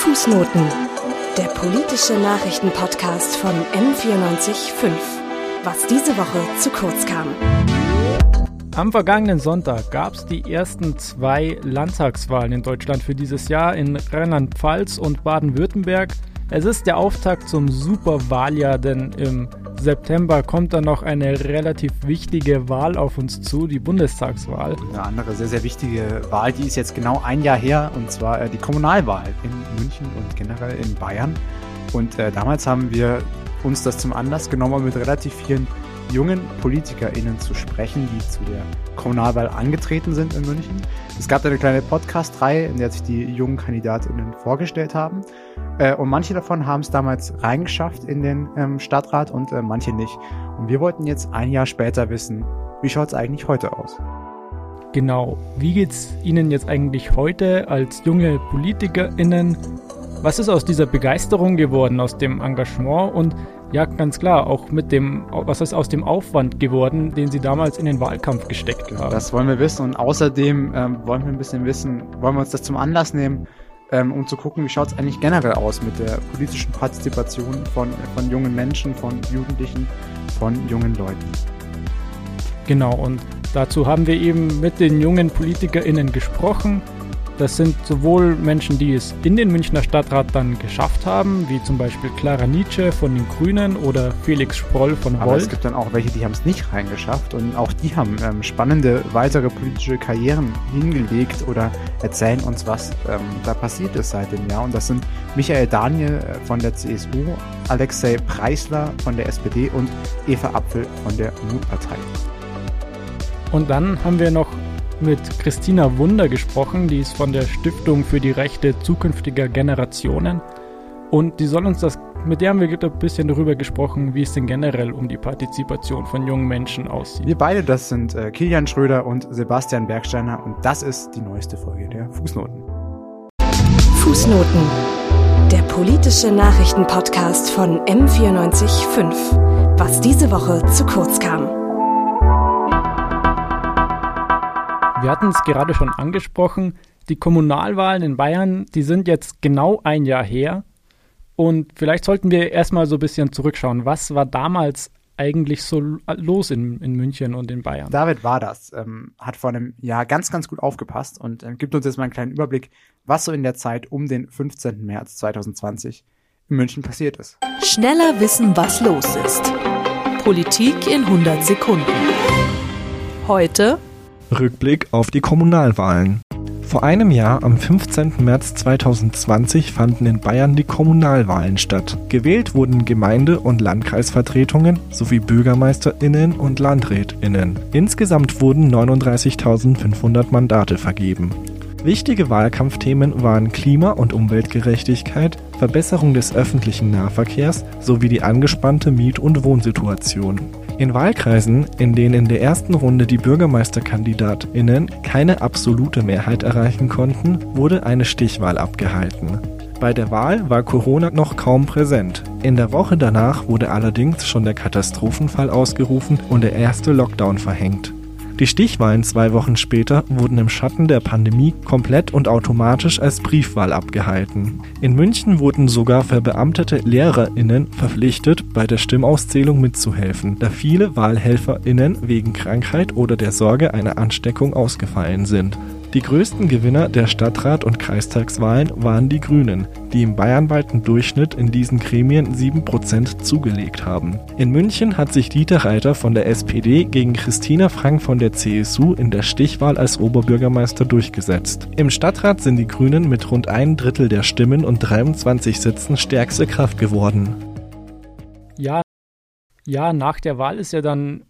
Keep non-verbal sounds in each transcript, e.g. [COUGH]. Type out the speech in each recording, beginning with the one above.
Fußnoten, der politische Nachrichtenpodcast von M945. Was diese Woche zu kurz kam. Am vergangenen Sonntag gab es die ersten zwei Landtagswahlen in Deutschland für dieses Jahr in Rheinland-Pfalz und Baden-Württemberg. Es ist der Auftakt zum Superwahljahr, denn im September kommt dann noch eine relativ wichtige Wahl auf uns zu, die Bundestagswahl. Eine andere sehr, sehr wichtige Wahl, die ist jetzt genau ein Jahr her, und zwar äh, die Kommunalwahl in München und generell in Bayern. Und äh, damals haben wir uns das zum Anlass genommen, mit relativ vielen jungen PolitikerInnen zu sprechen, die zu der Kommunalwahl angetreten sind in München. Es gab eine kleine Podcast-Reihe, in der sich die jungen KandidatInnen vorgestellt haben. Äh, und manche davon haben es damals reingeschafft in den ähm, Stadtrat und äh, manche nicht. Und wir wollten jetzt ein Jahr später wissen, wie schaut es eigentlich heute aus? Genau, wie geht es Ihnen jetzt eigentlich heute als junge PolitikerInnen? Was ist aus dieser Begeisterung geworden, aus dem Engagement und ja, ganz klar, auch mit dem, was ist aus dem Aufwand geworden, den Sie damals in den Wahlkampf gesteckt haben? Das wollen wir wissen und außerdem ähm, wollen wir ein bisschen wissen, wollen wir uns das zum Anlass nehmen, ähm, um zu gucken, wie schaut es eigentlich generell aus mit der politischen Partizipation von, von jungen Menschen, von Jugendlichen, von jungen Leuten. Genau, und dazu haben wir eben mit den jungen PolitikerInnen gesprochen das sind sowohl Menschen, die es in den Münchner Stadtrat dann geschafft haben, wie zum Beispiel Clara Nietzsche von den Grünen oder Felix Sproll von Volt. Aber es gibt dann auch welche, die haben es nicht reingeschafft und auch die haben ähm, spannende weitere politische Karrieren hingelegt oder erzählen uns, was ähm, da passiert ist seit dem Jahr. Und das sind Michael Daniel äh, von der CSU, Alexei Preisler von der SPD und Eva Apfel von der Mutpartei. Und dann haben wir noch mit Christina Wunder gesprochen, die ist von der Stiftung für die Rechte zukünftiger Generationen. Und die soll uns das, mit der haben wir ein bisschen darüber gesprochen, wie es denn generell um die Partizipation von jungen Menschen aussieht. Wir beide, das sind äh, Kilian Schröder und Sebastian Bergsteiner und das ist die neueste Folge der Fußnoten. Fußnoten, der politische Nachrichtenpodcast von M945. Was diese Woche zu kurz kam. Wir hatten es gerade schon angesprochen, die Kommunalwahlen in Bayern, die sind jetzt genau ein Jahr her. Und vielleicht sollten wir erstmal so ein bisschen zurückschauen. Was war damals eigentlich so los in, in München und in Bayern? David war das, ähm, hat vor einem Jahr ganz, ganz gut aufgepasst und äh, gibt uns jetzt mal einen kleinen Überblick, was so in der Zeit um den 15. März 2020 in München passiert ist. Schneller wissen, was los ist. Politik in 100 Sekunden. Heute Rückblick auf die Kommunalwahlen. Vor einem Jahr, am 15. März 2020, fanden in Bayern die Kommunalwahlen statt. Gewählt wurden Gemeinde- und Landkreisvertretungen sowie Bürgermeisterinnen und Landrätinnen. Insgesamt wurden 39.500 Mandate vergeben. Wichtige Wahlkampfthemen waren Klima- und Umweltgerechtigkeit, Verbesserung des öffentlichen Nahverkehrs sowie die angespannte Miet- und Wohnsituation. In Wahlkreisen, in denen in der ersten Runde die BürgermeisterkandidatInnen keine absolute Mehrheit erreichen konnten, wurde eine Stichwahl abgehalten. Bei der Wahl war Corona noch kaum präsent. In der Woche danach wurde allerdings schon der Katastrophenfall ausgerufen und der erste Lockdown verhängt. Die Stichwahlen zwei Wochen später wurden im Schatten der Pandemie komplett und automatisch als Briefwahl abgehalten. In München wurden sogar verbeamtete LehrerInnen verpflichtet, bei der Stimmauszählung mitzuhelfen, da viele WahlhelferInnen wegen Krankheit oder der Sorge einer Ansteckung ausgefallen sind. Die größten Gewinner der Stadtrat- und Kreistagswahlen waren die Grünen, die im bayernweiten Durchschnitt in diesen Gremien 7% zugelegt haben. In München hat sich Dieter Reiter von der SPD gegen Christina Frank von der CSU in der Stichwahl als Oberbürgermeister durchgesetzt. Im Stadtrat sind die Grünen mit rund ein Drittel der Stimmen und 23 Sitzen stärkste Kraft geworden. Ja, ja, nach der Wahl ist ja dann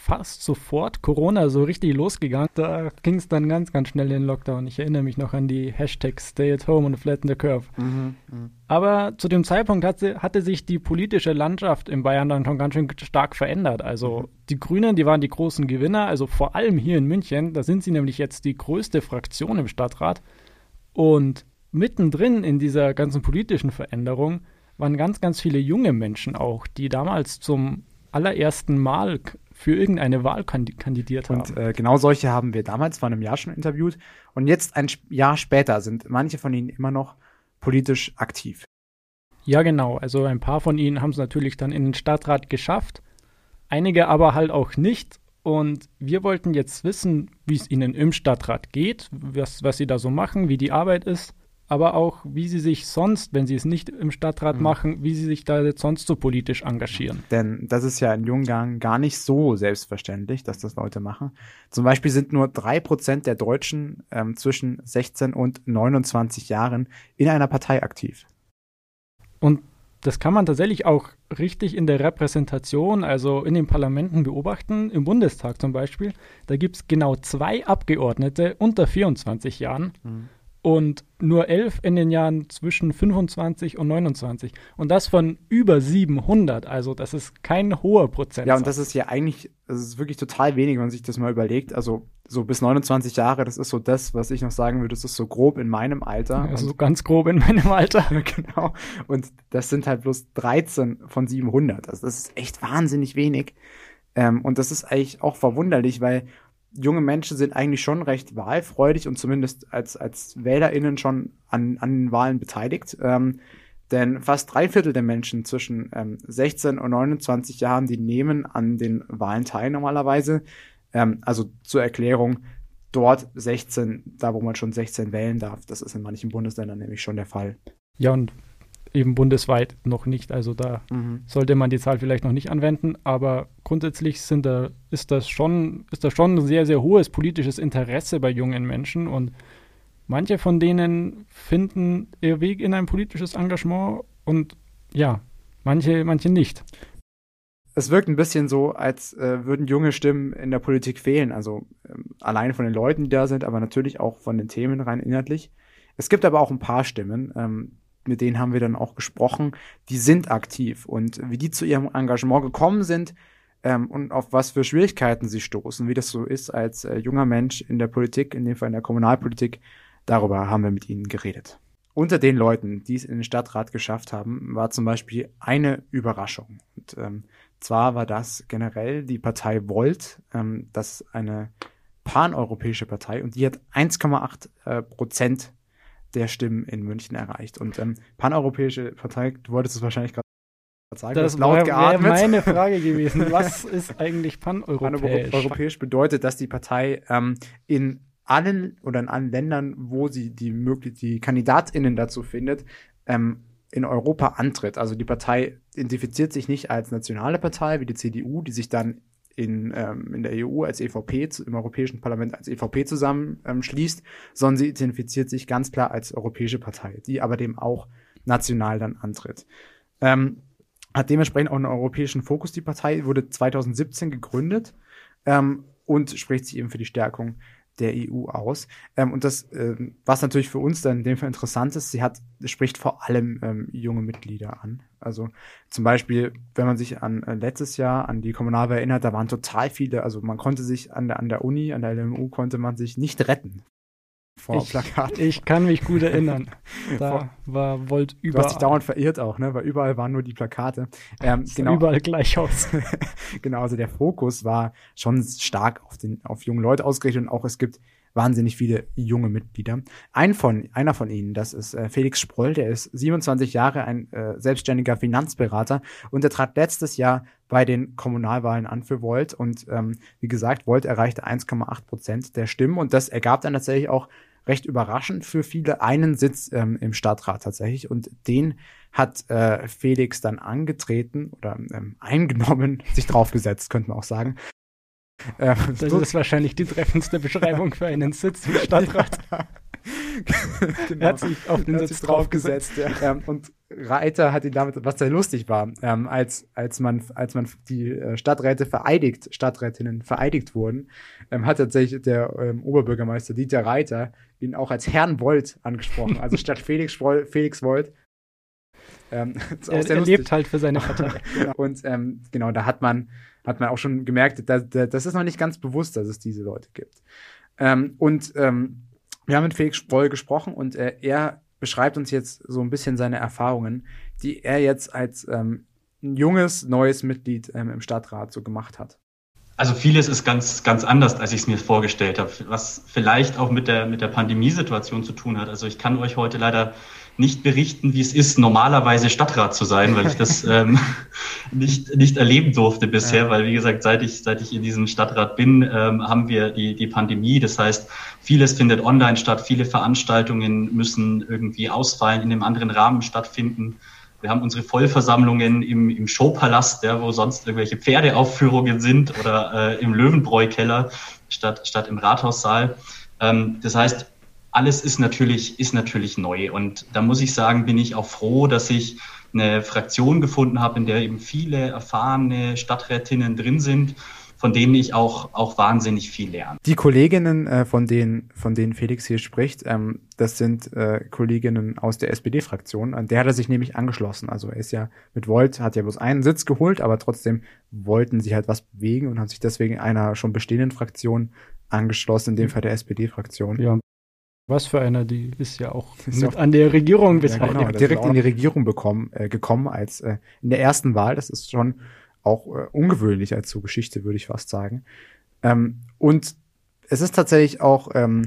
fast sofort Corona so richtig losgegangen. Da ging es dann ganz, ganz schnell in den Lockdown. Ich erinnere mich noch an die Hashtags Stay at Home und Flatten the Curve. Mhm, mh. Aber zu dem Zeitpunkt hatte, hatte, sich die politische Landschaft in Bayern dann schon ganz schön stark verändert. Also mhm. die Grünen, die waren die großen Gewinner, also vor allem hier in München. Da sind sie nämlich jetzt die größte Fraktion im Stadtrat. Und mittendrin in dieser ganzen politischen Veränderung waren ganz, ganz viele junge Menschen auch, die damals zum allerersten Mal für irgendeine Wahl kandidiert haben. Und äh, genau solche haben wir damals vor einem Jahr schon interviewt. Und jetzt ein Jahr später sind manche von ihnen immer noch politisch aktiv. Ja, genau. Also ein paar von ihnen haben es natürlich dann in den Stadtrat geschafft, einige aber halt auch nicht. Und wir wollten jetzt wissen, wie es ihnen im Stadtrat geht, was, was sie da so machen, wie die Arbeit ist, aber auch, wie sie sich sonst, wenn sie es nicht im Stadtrat mhm. machen, wie sie sich da jetzt sonst so politisch engagieren. Denn das ist ja in Jungang gar nicht so selbstverständlich, dass das Leute machen. Zum Beispiel sind nur drei Prozent der Deutschen ähm, zwischen 16 und 29 Jahren in einer Partei aktiv. Und das kann man tatsächlich auch richtig in der Repräsentation, also in den Parlamenten beobachten, im Bundestag zum Beispiel. Da gibt es genau zwei Abgeordnete unter 24 Jahren. Mhm und nur elf in den Jahren zwischen 25 und 29. Und das von über 700. Also das ist kein hoher Prozent. Ja, und das ist ja eigentlich, das ist wirklich total wenig, wenn man sich das mal überlegt. Also so bis 29 Jahre, das ist so das, was ich noch sagen würde, das ist so grob in meinem Alter. Also so ganz grob in meinem Alter. [LAUGHS] genau. Und das sind halt bloß 13 von 700. Also das ist echt wahnsinnig wenig. Ähm, und das ist eigentlich auch verwunderlich, weil junge Menschen sind eigentlich schon recht wahlfreudig und zumindest als, als WählerInnen schon an, an den Wahlen beteiligt. Ähm, denn fast drei Viertel der Menschen zwischen ähm, 16 und 29 Jahren, die nehmen an den Wahlen teil normalerweise. Ähm, also zur Erklärung, dort 16, da wo man schon 16 wählen darf. Das ist in manchen Bundesländern nämlich schon der Fall. Ja, und eben bundesweit noch nicht. Also da mhm. sollte man die Zahl vielleicht noch nicht anwenden, aber grundsätzlich sind da, ist das schon, ist das schon ein sehr, sehr hohes politisches Interesse bei jungen Menschen und manche von denen finden ihr Weg in ein politisches Engagement und ja, manche, manche nicht. Es wirkt ein bisschen so, als äh, würden junge Stimmen in der Politik fehlen. Also ähm, alleine von den Leuten, die da sind, aber natürlich auch von den Themen rein inhaltlich. Es gibt aber auch ein paar Stimmen, ähm, mit denen haben wir dann auch gesprochen, die sind aktiv und wie die zu ihrem Engagement gekommen sind ähm, und auf was für Schwierigkeiten sie stoßen, wie das so ist als äh, junger Mensch in der Politik, in dem Fall in der Kommunalpolitik, darüber haben wir mit ihnen geredet. Unter den Leuten, die es in den Stadtrat geschafft haben, war zum Beispiel eine Überraschung. Und ähm, zwar war das generell die Partei Volt, ähm, das ist eine paneuropäische Partei und die hat 1,8 äh, Prozent der Stimmen in München erreicht. Und ähm, paneuropäische Partei, du wolltest es wahrscheinlich gerade sagen, das laut wäre meine Frage [LAUGHS] gewesen. Was ist eigentlich paneuropäisch? Paneuropäisch bedeutet, dass die Partei ähm, in allen oder in allen Ländern, wo sie die möglich die KandidatInnen dazu findet, ähm, in Europa antritt. Also die Partei identifiziert sich nicht als nationale Partei wie die CDU, die sich dann in, ähm, in der EU als EVP, im Europäischen Parlament als EVP zusammenschließt, ähm, sondern sie identifiziert sich ganz klar als europäische Partei, die aber dem auch national dann antritt. Ähm, hat dementsprechend auch einen europäischen Fokus, die Partei, wurde 2017 gegründet ähm, und spricht sich eben für die Stärkung der EU aus. Ähm, und das, äh, was natürlich für uns dann in dem Fall interessant ist, sie hat, spricht vor allem ähm, junge Mitglieder an. Also zum Beispiel, wenn man sich an äh, letztes Jahr an die Kommunalwahl erinnert, da waren total viele, also man konnte sich an der, an der Uni, an der LMU konnte man sich nicht retten vor ich, Plakat. Ich kann mich gut erinnern. [LAUGHS] Da war Volt überall. Du hast dich dauernd verirrt auch, ne? Weil überall waren nur die Plakate. Ähm, genau. Überall gleich aus. [LAUGHS] genau, also der Fokus war schon stark auf, den, auf junge Leute ausgerichtet und auch es gibt wahnsinnig viele junge Mitglieder. Ein von, einer von ihnen, das ist äh, Felix Sproll, der ist 27 Jahre ein äh, selbstständiger Finanzberater und er trat letztes Jahr bei den Kommunalwahlen an für Volt und ähm, wie gesagt, Volt erreichte 1,8 Prozent der Stimmen und das ergab dann tatsächlich auch recht überraschend für viele einen Sitz ähm, im Stadtrat tatsächlich. Und den hat äh, Felix dann angetreten oder ähm, eingenommen, [LAUGHS] sich draufgesetzt, könnte man auch sagen. Äh, das ist wahrscheinlich die treffendste Beschreibung für einen Sitz im Stadtrat. [LAUGHS] [LAUGHS] genau. Er hat sich auf den Sitz draufgesetzt. Ja. Ähm, und Reiter hat ihn damit, was sehr lustig war, ähm, als, als man, als man die äh, Stadträte vereidigt, Stadträtinnen vereidigt wurden, ähm, hat tatsächlich der ähm, Oberbürgermeister Dieter Reiter ihn auch als Herrn Volt angesprochen. Also [LAUGHS] statt Felix, Felix Volt ähm, [LAUGHS] er, er lebt halt für seine Partei. genau. Und ähm, genau, da hat man, hat man auch schon gemerkt, da, da, das ist noch nicht ganz bewusst, dass es diese Leute gibt. Ähm, und ähm, wir haben mit Felix Sproll gesprochen und äh, er beschreibt uns jetzt so ein bisschen seine Erfahrungen, die er jetzt als ähm, junges, neues Mitglied ähm, im Stadtrat so gemacht hat. Also vieles ist ganz, ganz anders, als ich es mir vorgestellt habe, was vielleicht auch mit der, mit der Pandemiesituation zu tun hat. Also ich kann euch heute leider nicht berichten, wie es ist, normalerweise Stadtrat zu sein, weil ich das [LAUGHS] ähm, nicht, nicht erleben durfte bisher, ja. weil wie gesagt, seit ich, seit ich in diesem Stadtrat bin, ähm, haben wir die, die Pandemie. Das heißt, vieles findet online statt, viele Veranstaltungen müssen irgendwie ausfallen, in einem anderen Rahmen stattfinden. Wir haben unsere Vollversammlungen im, im Showpalast, ja, wo sonst irgendwelche Pferdeaufführungen sind oder äh, im Löwenbräu-Keller statt, statt im Rathaussaal. Ähm, das heißt, alles ist natürlich, ist natürlich neu. Und da muss ich sagen, bin ich auch froh, dass ich eine Fraktion gefunden habe, in der eben viele erfahrene Stadträtinnen drin sind von denen ich auch, auch wahnsinnig viel lerne. Die Kolleginnen, äh, von, denen, von denen Felix hier spricht, ähm, das sind äh, Kolleginnen aus der SPD-Fraktion. An der hat er sich nämlich angeschlossen. Also er ist ja mit Volt, hat ja bloß einen Sitz geholt, aber trotzdem wollten sie halt was bewegen und haben sich deswegen einer schon bestehenden Fraktion angeschlossen, in dem Fall der SPD-Fraktion. Ja, was für einer, die ist ja auch ist mit an der Regierung bis ja, genau, direkt in die Regierung bekommen, äh, gekommen als äh, in der ersten Wahl. Das ist schon auch äh, ungewöhnlich als so Geschichte, würde ich fast sagen. Ähm, und es ist tatsächlich auch ähm,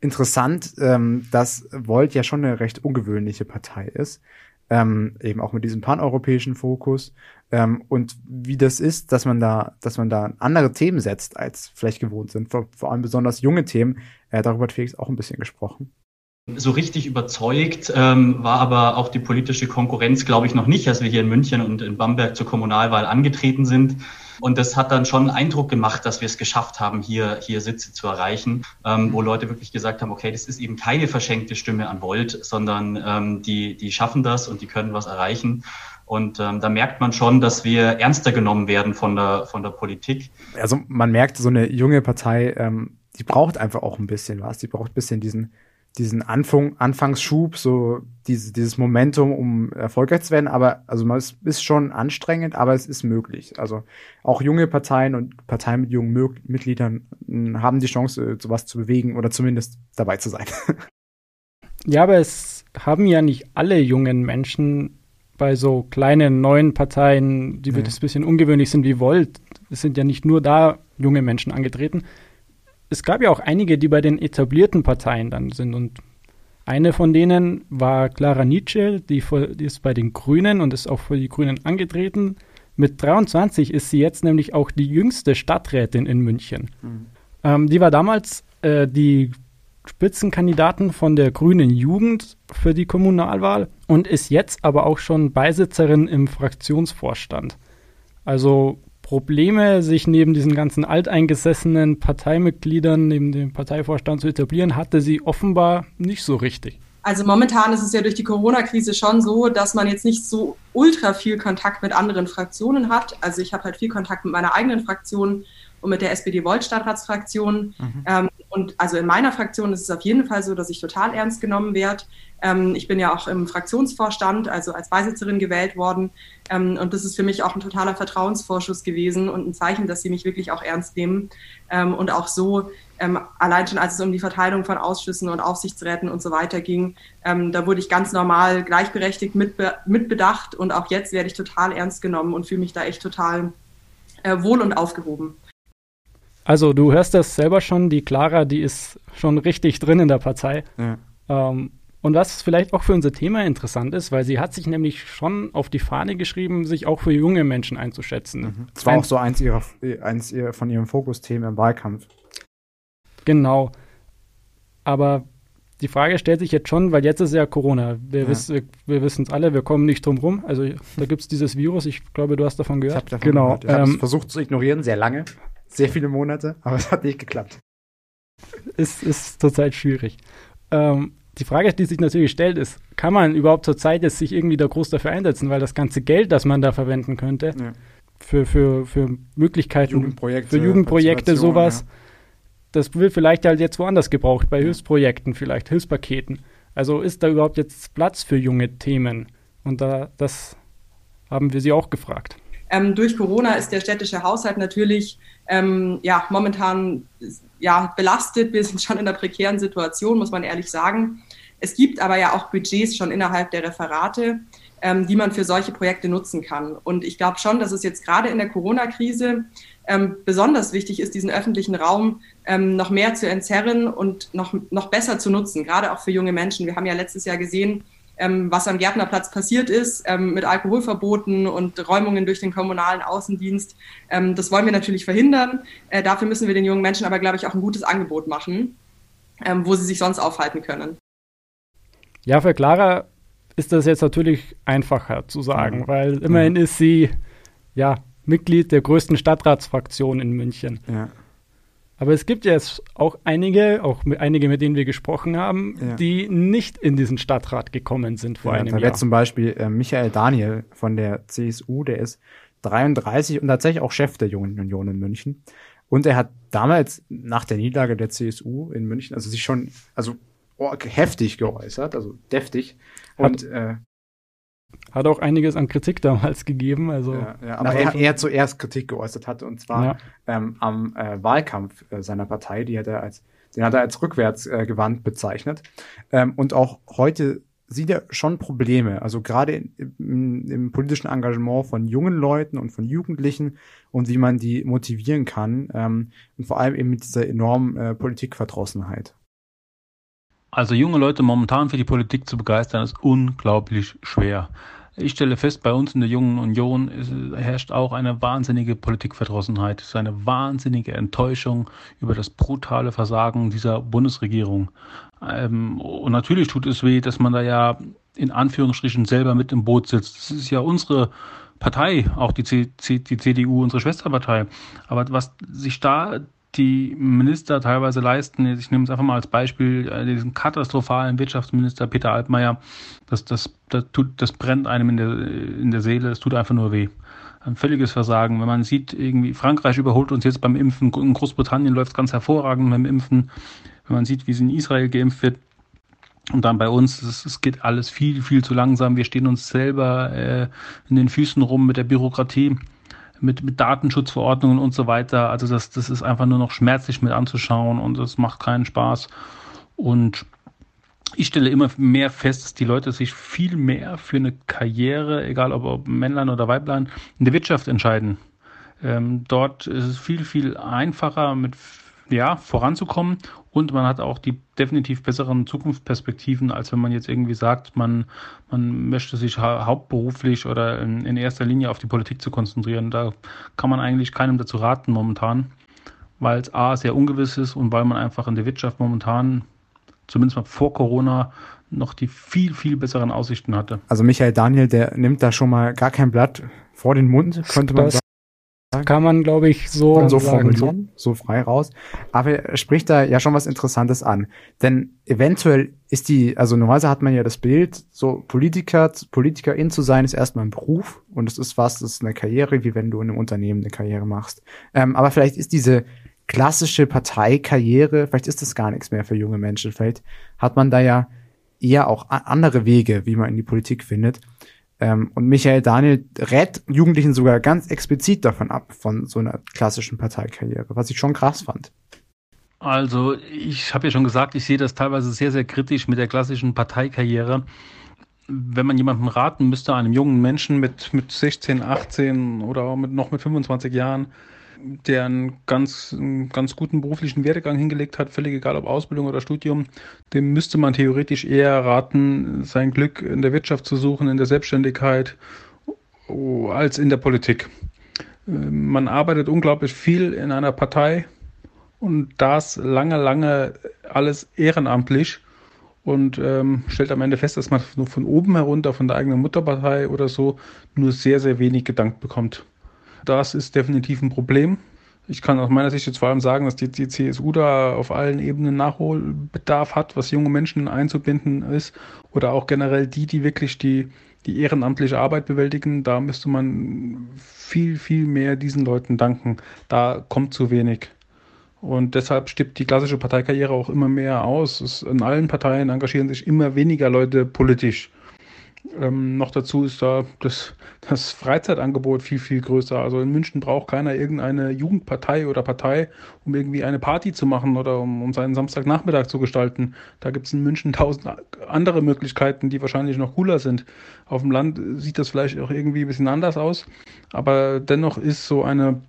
interessant, ähm, dass Volt ja schon eine recht ungewöhnliche Partei ist. Ähm, eben auch mit diesem paneuropäischen Fokus ähm, und wie das ist, dass man da, dass man da andere Themen setzt, als vielleicht gewohnt sind, vor, vor allem besonders junge Themen. Äh, darüber hat Felix auch ein bisschen gesprochen. So richtig überzeugt ähm, war aber auch die politische Konkurrenz, glaube ich, noch nicht, als wir hier in München und in Bamberg zur Kommunalwahl angetreten sind. Und das hat dann schon Eindruck gemacht, dass wir es geschafft haben, hier, hier Sitze zu erreichen, ähm, wo Leute wirklich gesagt haben, okay, das ist eben keine verschenkte Stimme an Volt, sondern ähm, die, die schaffen das und die können was erreichen. Und ähm, da merkt man schon, dass wir ernster genommen werden von der, von der Politik. Also man merkt, so eine junge Partei, ähm, die braucht einfach auch ein bisschen was. Die braucht ein bisschen diesen diesen Anfang, Anfangsschub, so diese, dieses Momentum, um erfolgreich zu werden. Aber also man ist, ist schon anstrengend, aber es ist möglich. Also auch junge Parteien und Parteien mit jungen Mö Mitgliedern hm, haben die Chance, sowas zu bewegen oder zumindest dabei zu sein. [LAUGHS] Ja, aber es haben ja nicht alle jungen Menschen bei so kleinen neuen Parteien, die wirklich ja. ein bisschen ungewöhnlich sind wie Volt. Es sind ja nicht nur da junge Menschen angetreten, es gab ja auch einige, die bei den etablierten Parteien dann sind. Und eine von denen war Clara Nietzsche, die, die ist bei den Grünen und ist auch für die Grünen angetreten. Mit 23 ist sie jetzt nämlich auch die jüngste Stadträtin in München. Mhm. Ähm, die war damals äh, die Spitzenkandidatin von der Grünen Jugend für die Kommunalwahl und ist jetzt aber auch schon Beisitzerin im Fraktionsvorstand. Also Probleme, sich neben diesen ganzen alteingesessenen Parteimitgliedern, neben dem Parteivorstand zu etablieren, hatte sie offenbar nicht so richtig. Also momentan ist es ja durch die Corona-Krise schon so, dass man jetzt nicht so ultra viel Kontakt mit anderen Fraktionen hat. Also ich habe halt viel Kontakt mit meiner eigenen Fraktion und mit der SPD-Volt-Stadtratsfraktion. Mhm. Ähm, und also in meiner Fraktion ist es auf jeden Fall so, dass ich total ernst genommen werde. Ähm, ich bin ja auch im Fraktionsvorstand, also als Beisitzerin gewählt worden. Ähm, und das ist für mich auch ein totaler Vertrauensvorschuss gewesen und ein Zeichen, dass sie mich wirklich auch ernst nehmen. Ähm, und auch so, ähm, allein schon als es um die Verteilung von Ausschüssen und Aufsichtsräten und so weiter ging, ähm, da wurde ich ganz normal gleichberechtigt mitbe mitbedacht. Und auch jetzt werde ich total ernst genommen und fühle mich da echt total äh, wohl und aufgehoben. Also du hörst das selber schon, die Clara, die ist schon richtig drin in der Partei. Ja. Ähm, und was vielleicht auch für unser Thema interessant ist, weil sie hat sich nämlich schon auf die Fahne geschrieben, sich auch für junge Menschen einzuschätzen. Mhm. Das war Ein, auch so eins, ihrer, eins von ihren Fokusthemen im Wahlkampf. Genau. Aber die Frage stellt sich jetzt schon, weil jetzt ist ja Corona. Wir, ja. Wiss, wir, wir wissen es alle, wir kommen nicht drum rum. Also da gibt es dieses Virus, ich glaube, du hast davon gehört. Ich habe davon genau. gehört. Ich ähm, habe versucht zu ignorieren, sehr lange, sehr viele Monate, aber es hat nicht geklappt. Ist, ist zurzeit schwierig. Ähm, die Frage, die sich natürlich stellt, ist, kann man überhaupt zur Zeit jetzt sich irgendwie da groß dafür einsetzen, weil das ganze Geld, das man da verwenden könnte, ja. für, für, für Möglichkeiten, Jugendprojekte, für Jugendprojekte, sowas, ja. das wird vielleicht halt jetzt woanders gebraucht, bei ja. Hilfsprojekten vielleicht, Hilfspaketen. Also ist da überhaupt jetzt Platz für junge Themen? Und da, das haben wir sie auch gefragt. Ähm, durch Corona ist der städtische Haushalt natürlich ähm, ja, momentan ja, belastet. Wir sind schon in einer prekären Situation, muss man ehrlich sagen. Es gibt aber ja auch Budgets schon innerhalb der Referate, ähm, die man für solche Projekte nutzen kann. Und ich glaube schon, dass es jetzt gerade in der Corona-Krise ähm, besonders wichtig ist, diesen öffentlichen Raum ähm, noch mehr zu entzerren und noch, noch besser zu nutzen, gerade auch für junge Menschen. Wir haben ja letztes Jahr gesehen, ähm, was am Gärtnerplatz passiert ist, ähm, mit Alkoholverboten und Räumungen durch den kommunalen Außendienst. Ähm, das wollen wir natürlich verhindern. Äh, dafür müssen wir den jungen Menschen aber, glaube ich, auch ein gutes Angebot machen, ähm, wo sie sich sonst aufhalten können. Ja, für Clara ist das jetzt natürlich einfacher zu sagen, mhm. weil immerhin mhm. ist sie ja Mitglied der größten Stadtratsfraktion in München. Ja. Aber es gibt jetzt auch einige, auch mit, einige, mit denen wir gesprochen haben, ja. die nicht in diesen Stadtrat gekommen sind vor ja, einem da Jahr. zum Beispiel äh, Michael Daniel von der CSU, der ist 33 und tatsächlich auch Chef der Jungen Union in München. Und er hat damals nach der Niederlage der CSU in München, also sich schon, also oh, heftig geäußert, also deftig. Und äh, hat auch einiges an Kritik damals gegeben. Also ja, ja, aber er, er zuerst Kritik geäußert hatte und zwar ja. ähm, am äh, Wahlkampf äh, seiner Partei, die hat er als, den hat er als rückwärtsgewandt äh, bezeichnet. Ähm, und auch heute sieht er schon Probleme, also gerade im, im, politischen Engagement von jungen Leuten und von Jugendlichen und wie man die motivieren kann ähm, und vor allem eben mit dieser enormen äh, Politikverdrossenheit. Also junge Leute momentan für die Politik zu begeistern, ist unglaublich schwer. Ich stelle fest, bei uns in der Jungen Union herrscht auch eine wahnsinnige Politikverdrossenheit, es ist eine wahnsinnige Enttäuschung über das brutale Versagen dieser Bundesregierung. Ähm, und natürlich tut es weh, dass man da ja in Anführungsstrichen selber mit im Boot sitzt. Das ist ja unsere Partei, auch die, CDU, unsere Schwesterpartei. Aber was sich da die Minister teilweise leisten. Ich nehme es einfach mal als Beispiel, äh, diesen katastrophalen Wirtschaftsminister Peter Altmaier. Das, das, das, tut, das brennt einem in der, in der Seele, es tut einfach nur weh. Ein völliges Versagen. Wenn man sieht, irgendwie Frankreich überholt uns jetzt beim Impfen, in Großbritannien läuft es ganz hervorragend beim Impfen. Wenn man sieht, wie es in Israel geimpft wird, und dann bei uns, es, es geht alles viel, viel zu langsam. Wir stehen uns selber äh, in den Füßen rum mit der Bürokratie mit, mit Datenschutzverordnungen und so weiter. Also das, das ist einfach nur noch schmerzlich mit anzuschauen und es macht keinen Spaß. Und ich stelle immer mehr fest, dass die Leute sich viel mehr für eine Karriere, egal ob, ob Männlein oder Weiblein, in der Wirtschaft entscheiden. Ähm, dort ist es viel, viel einfacher, mit ja, voranzukommen und man hat auch die definitiv besseren Zukunftsperspektiven, als wenn man jetzt irgendwie sagt, man, man möchte sich ha hauptberuflich oder in, in erster Linie auf die Politik zu konzentrieren. Da kann man eigentlich keinem dazu raten momentan, weil es A sehr ungewiss ist und weil man einfach in der Wirtschaft momentan, zumindest mal vor Corona, noch die viel, viel besseren Aussichten hatte. Also Michael Daniel, der nimmt da schon mal gar kein Blatt vor den Mund, könnte man sagen. Kann man, glaube ich, so, so sagen. So, so frei raus. Aber er spricht da ja schon was Interessantes an. Denn eventuell ist die, also normalerweise hat man ja das Bild, so Politiker, Politikerin zu sein, ist erstmal ein Beruf und es ist was, das ist eine Karriere, wie wenn du in einem Unternehmen eine Karriere machst. Ähm, aber vielleicht ist diese klassische Parteikarriere, vielleicht ist das gar nichts mehr für junge Menschen. Vielleicht hat man da ja eher auch andere Wege, wie man in die Politik findet. Ähm, und Michael Daniel rät Jugendlichen sogar ganz explizit davon ab, von so einer klassischen Parteikarriere, was ich schon krass fand. Also, ich habe ja schon gesagt, ich sehe das teilweise sehr, sehr kritisch mit der klassischen Parteikarriere. Wenn man jemandem raten müsste, einem jungen Menschen mit, mit 16, 18 oder auch mit, noch mit 25 Jahren, der einen ganz, einen ganz guten beruflichen Werdegang hingelegt hat, völlig egal ob Ausbildung oder Studium, dem müsste man theoretisch eher raten, sein Glück in der Wirtschaft zu suchen, in der Selbstständigkeit, als in der Politik. Man arbeitet unglaublich viel in einer Partei und das lange, lange alles ehrenamtlich und ähm, stellt am Ende fest, dass man nur von oben herunter, von der eigenen Mutterpartei oder so, nur sehr, sehr wenig gedankt bekommt. Das ist definitiv ein Problem. Ich kann aus meiner Sicht jetzt vor allem sagen, dass die, die CSU da auf allen Ebenen Nachholbedarf hat, was junge Menschen einzubinden ist. Oder auch generell die, die wirklich die, die ehrenamtliche Arbeit bewältigen. Da müsste man viel, viel mehr diesen Leuten danken. Da kommt zu wenig. Und deshalb stirbt die klassische Parteikarriere auch immer mehr aus. Es, in allen Parteien engagieren sich immer weniger Leute politisch. Ähm, noch dazu ist da das, das Freizeitangebot viel, viel größer. Also in München braucht keiner irgendeine Jugendpartei oder Partei, um irgendwie eine Party zu machen oder um, um seinen Samstagnachmittag zu gestalten. Da gibt es in München tausend andere Möglichkeiten, die wahrscheinlich noch cooler sind. Auf dem Land sieht das vielleicht auch irgendwie ein bisschen anders aus, aber dennoch ist so eine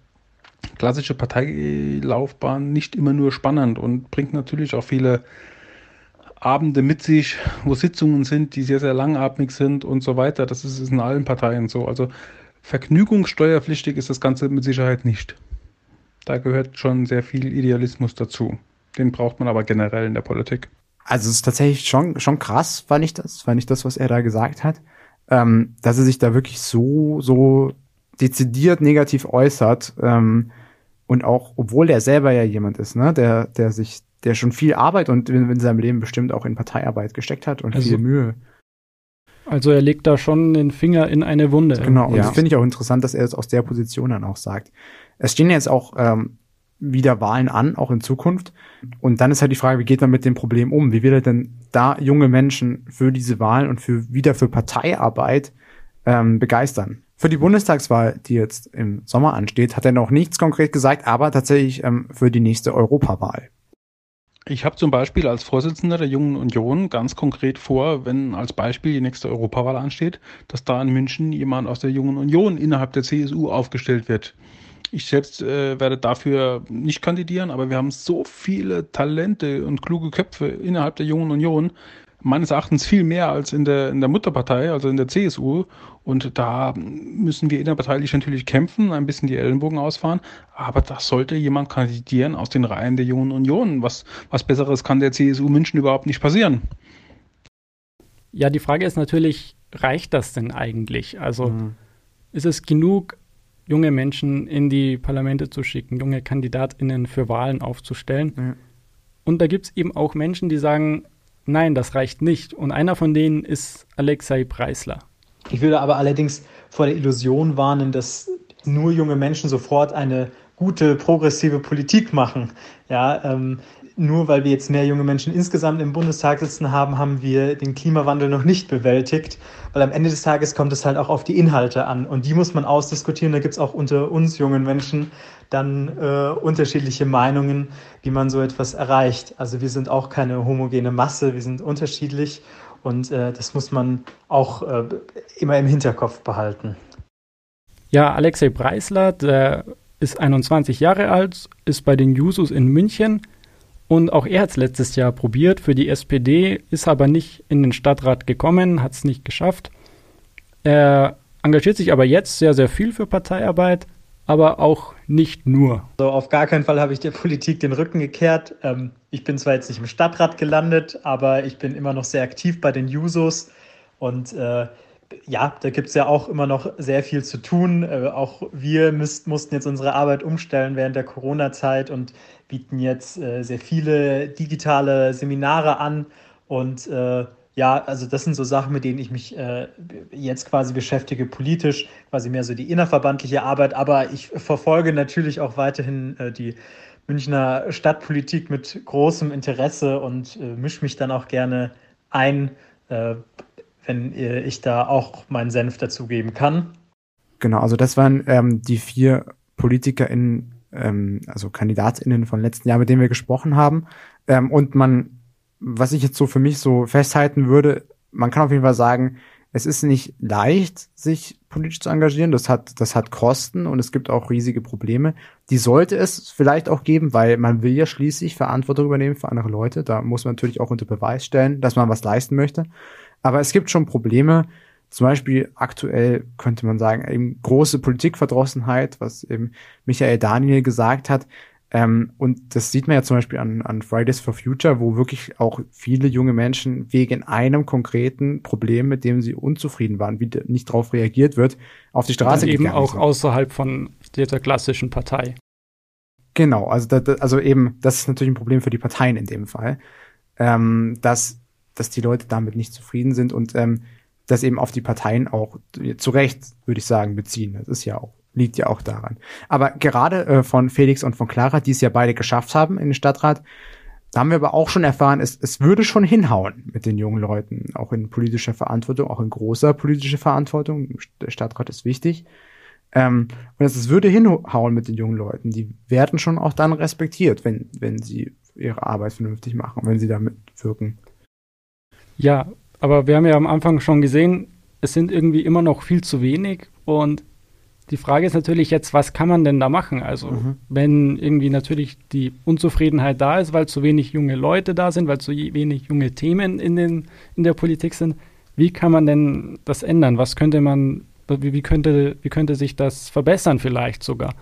klassische Parteilaufbahn nicht immer nur spannend und bringt natürlich auch viele Abende mit sich, wo Sitzungen sind, die sehr, sehr langatmig sind und so weiter. Das ist, in allen Parteien so. Also vergnügungssteuerpflichtig ist das Ganze mit Sicherheit nicht. Da gehört schon sehr viel Idealismus dazu. Den braucht man aber generell in der Politik. Also es ist tatsächlich schon, schon krass, fand ich das, fand ich das, was er da gesagt hat, ähm, dass er sich da wirklich so, so dezidiert negativ äußert ähm, und auch, obwohl er selber ja jemand ist, ne, der, der sich, der schon viel Arbeit und in, in seinem Leben bestimmt auch in Parteiarbeit gesteckt hat und also, viel Mühe. Also er legt da schon den Finger in eine Wunde. Genau, und ja. das finde ich auch interessant, dass er es aus der Position dann auch sagt. Es stehen jetzt auch ähm, wieder Wahlen an, auch in Zukunft. Und dann ist halt die Frage, wie geht man mit dem Problem um? Wie will er denn da junge Menschen für diese Wahlen und für wieder für Parteiarbeit ähm, begeistern? Für die Bundestagswahl, die jetzt im Sommer ansteht, hat er noch nichts konkret gesagt, aber tatsächlich ähm, für die nächste Europawahl. Ich habe zum Beispiel als Vorsitzender der Jungen Union ganz konkret vor, wenn als Beispiel die nächste Europawahl ansteht, dass da in München jemand aus der Jungen Union innerhalb der CSU aufgestellt wird. Ich selbst äh, werde dafür nicht kandidieren, aber wir haben so viele Talente und kluge Köpfe innerhalb der Jungen Union, meines Erachtens viel mehr als in der, in der Mutterpartei, also in der CSU. Und da müssen wir innerparteilich natürlich kämpfen, ein bisschen die Ellenbogen ausfahren. Aber da sollte jemand kandidieren aus den Reihen der Jungen Union. Was, was Besseres kann der CSU München überhaupt nicht passieren. Ja, die Frage ist natürlich, reicht das denn eigentlich? Also mhm. ist es genug, junge Menschen in die Parlamente zu schicken, junge KandidatInnen für Wahlen aufzustellen. Mhm. Und da gibt es eben auch Menschen, die sagen, nein, das reicht nicht. Und einer von denen ist Alexei Preisler. Ich würde aber allerdings vor der Illusion warnen, dass nur junge Menschen sofort eine gute progressive Politik machen. Ja, ähm, nur weil wir jetzt mehr junge Menschen insgesamt im Bundestag sitzen haben, haben wir den Klimawandel noch nicht bewältigt. Weil am Ende des Tages kommt es halt auch auf die Inhalte an. Und die muss man ausdiskutieren. Da gibt es auch unter uns jungen Menschen dann äh, unterschiedliche Meinungen, wie man so etwas erreicht. Also wir sind auch keine homogene Masse, wir sind unterschiedlich. Und äh, das muss man auch äh, immer im Hinterkopf behalten. Ja, Alexei Preisler, der ist 21 Jahre alt, ist bei den Jusos in München und auch er hat es letztes Jahr probiert für die SPD, ist aber nicht in den Stadtrat gekommen, hat es nicht geschafft. Er engagiert sich aber jetzt sehr, sehr viel für Parteiarbeit, aber auch nicht nur. Also auf gar keinen Fall habe ich der Politik den Rücken gekehrt. Ähm, ich bin zwar jetzt nicht im Stadtrat gelandet, aber ich bin immer noch sehr aktiv bei den Jusos und äh, ja, da gibt es ja auch immer noch sehr viel zu tun. Äh, auch wir müsst, mussten jetzt unsere Arbeit umstellen während der Corona-Zeit und bieten jetzt äh, sehr viele digitale Seminare an. Und äh, ja, also das sind so Sachen, mit denen ich mich äh, jetzt quasi beschäftige, politisch, quasi mehr so die innerverbandliche Arbeit. Aber ich verfolge natürlich auch weiterhin äh, die Münchner Stadtpolitik mit großem Interesse und äh, mische mich dann auch gerne ein wenn ich da auch meinen Senf dazugeben kann. Genau, also das waren ähm, die vier PolitikerInnen, ähm, also KandidatInnen von letzten Jahr, mit denen wir gesprochen haben. Ähm, und man, was ich jetzt so für mich so festhalten würde, man kann auf jeden Fall sagen, es ist nicht leicht, sich politisch zu engagieren. Das hat, das hat Kosten und es gibt auch riesige Probleme. Die sollte es vielleicht auch geben, weil man will ja schließlich Verantwortung übernehmen für andere Leute. Da muss man natürlich auch unter Beweis stellen, dass man was leisten möchte. Aber es gibt schon Probleme. Zum Beispiel aktuell könnte man sagen, eben große Politikverdrossenheit, was eben Michael Daniel gesagt hat. Ähm, und das sieht man ja zum Beispiel an, an Fridays for Future, wo wirklich auch viele junge Menschen wegen einem konkreten Problem, mit dem sie unzufrieden waren, wie nicht darauf reagiert wird, auf die Straße gehen. Eben auch sind. außerhalb von dieser klassischen Partei. Genau, also, da, also eben, das ist natürlich ein Problem für die Parteien in dem Fall, ähm, dass dass die Leute damit nicht zufrieden sind und ähm, das eben auf die Parteien auch zu Recht, würde ich sagen, beziehen. Das ist ja auch, liegt ja auch daran. Aber gerade äh, von Felix und von Clara, die es ja beide geschafft haben in den Stadtrat, da haben wir aber auch schon erfahren, es, es würde schon hinhauen mit den jungen Leuten, auch in politischer Verantwortung, auch in großer politischer Verantwortung. Der Stadtrat ist wichtig. Ähm, und es würde hinhauen mit den jungen Leuten. Die werden schon auch dann respektiert, wenn, wenn sie ihre Arbeit vernünftig machen, wenn sie damit wirken. Ja, aber wir haben ja am Anfang schon gesehen, es sind irgendwie immer noch viel zu wenig und Die Frage ist natürlich jetzt, was kann man denn da machen? Also, mhm. wenn irgendwie natürlich die Unzufriedenheit da ist, weil zu wenig junge Leute da sind, weil zu wenig junge Themen in, den, in der Politik sind, wie kann man denn das ändern? Was könnte man, wie, wie, könnte, wie könnte sich das verbessern vielleicht sogar?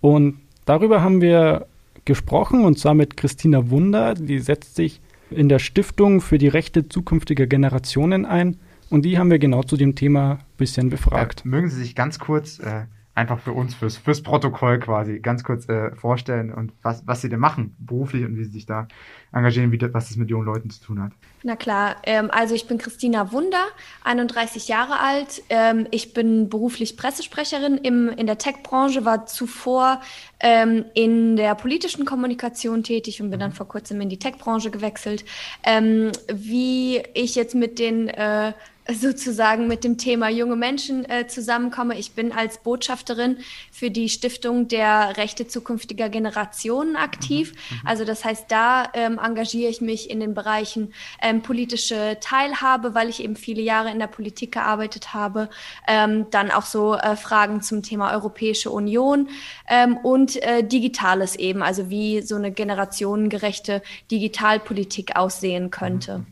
Und darüber haben wir gesprochen und zwar mit Christina Wunder, die setzt sich in der Stiftung für die Rechte zukünftiger Generationen ein und die haben wir genau zu dem Thema ein bisschen befragt. Äh, mögen Sie sich ganz kurz äh, einfach für uns, fürs, fürs Protokoll quasi, ganz kurz äh, vorstellen und was, was Sie denn machen beruflich und wie Sie sich da engagieren, wie das, was das mit jungen Leuten zu tun hat? Na klar, ähm, also ich bin Christina Wunder, 31 Jahre alt. Ähm, ich bin beruflich Pressesprecherin im, in der Tech-Branche, war zuvor ähm, in der politischen Kommunikation tätig und bin dann mhm. vor kurzem in die Tech-Branche gewechselt. Ähm, wie ich jetzt mit den äh, sozusagen mit dem Thema junge Menschen äh, zusammenkomme. Ich bin als Botschafterin für die Stiftung der Rechte zukünftiger Generationen aktiv. Mhm. mhm. Also das heißt, da ähm, engagiere ich mich in den Bereichen ähm, politische Teilhabe, weil ich eben viele Jahre in der Politik gearbeitet habe. Ähm, dann auch so äh, Fragen zum Thema Europäische Union ähm, und äh, Digitales eben, also wie so eine generationengerechte Digitalpolitik aussehen könnte.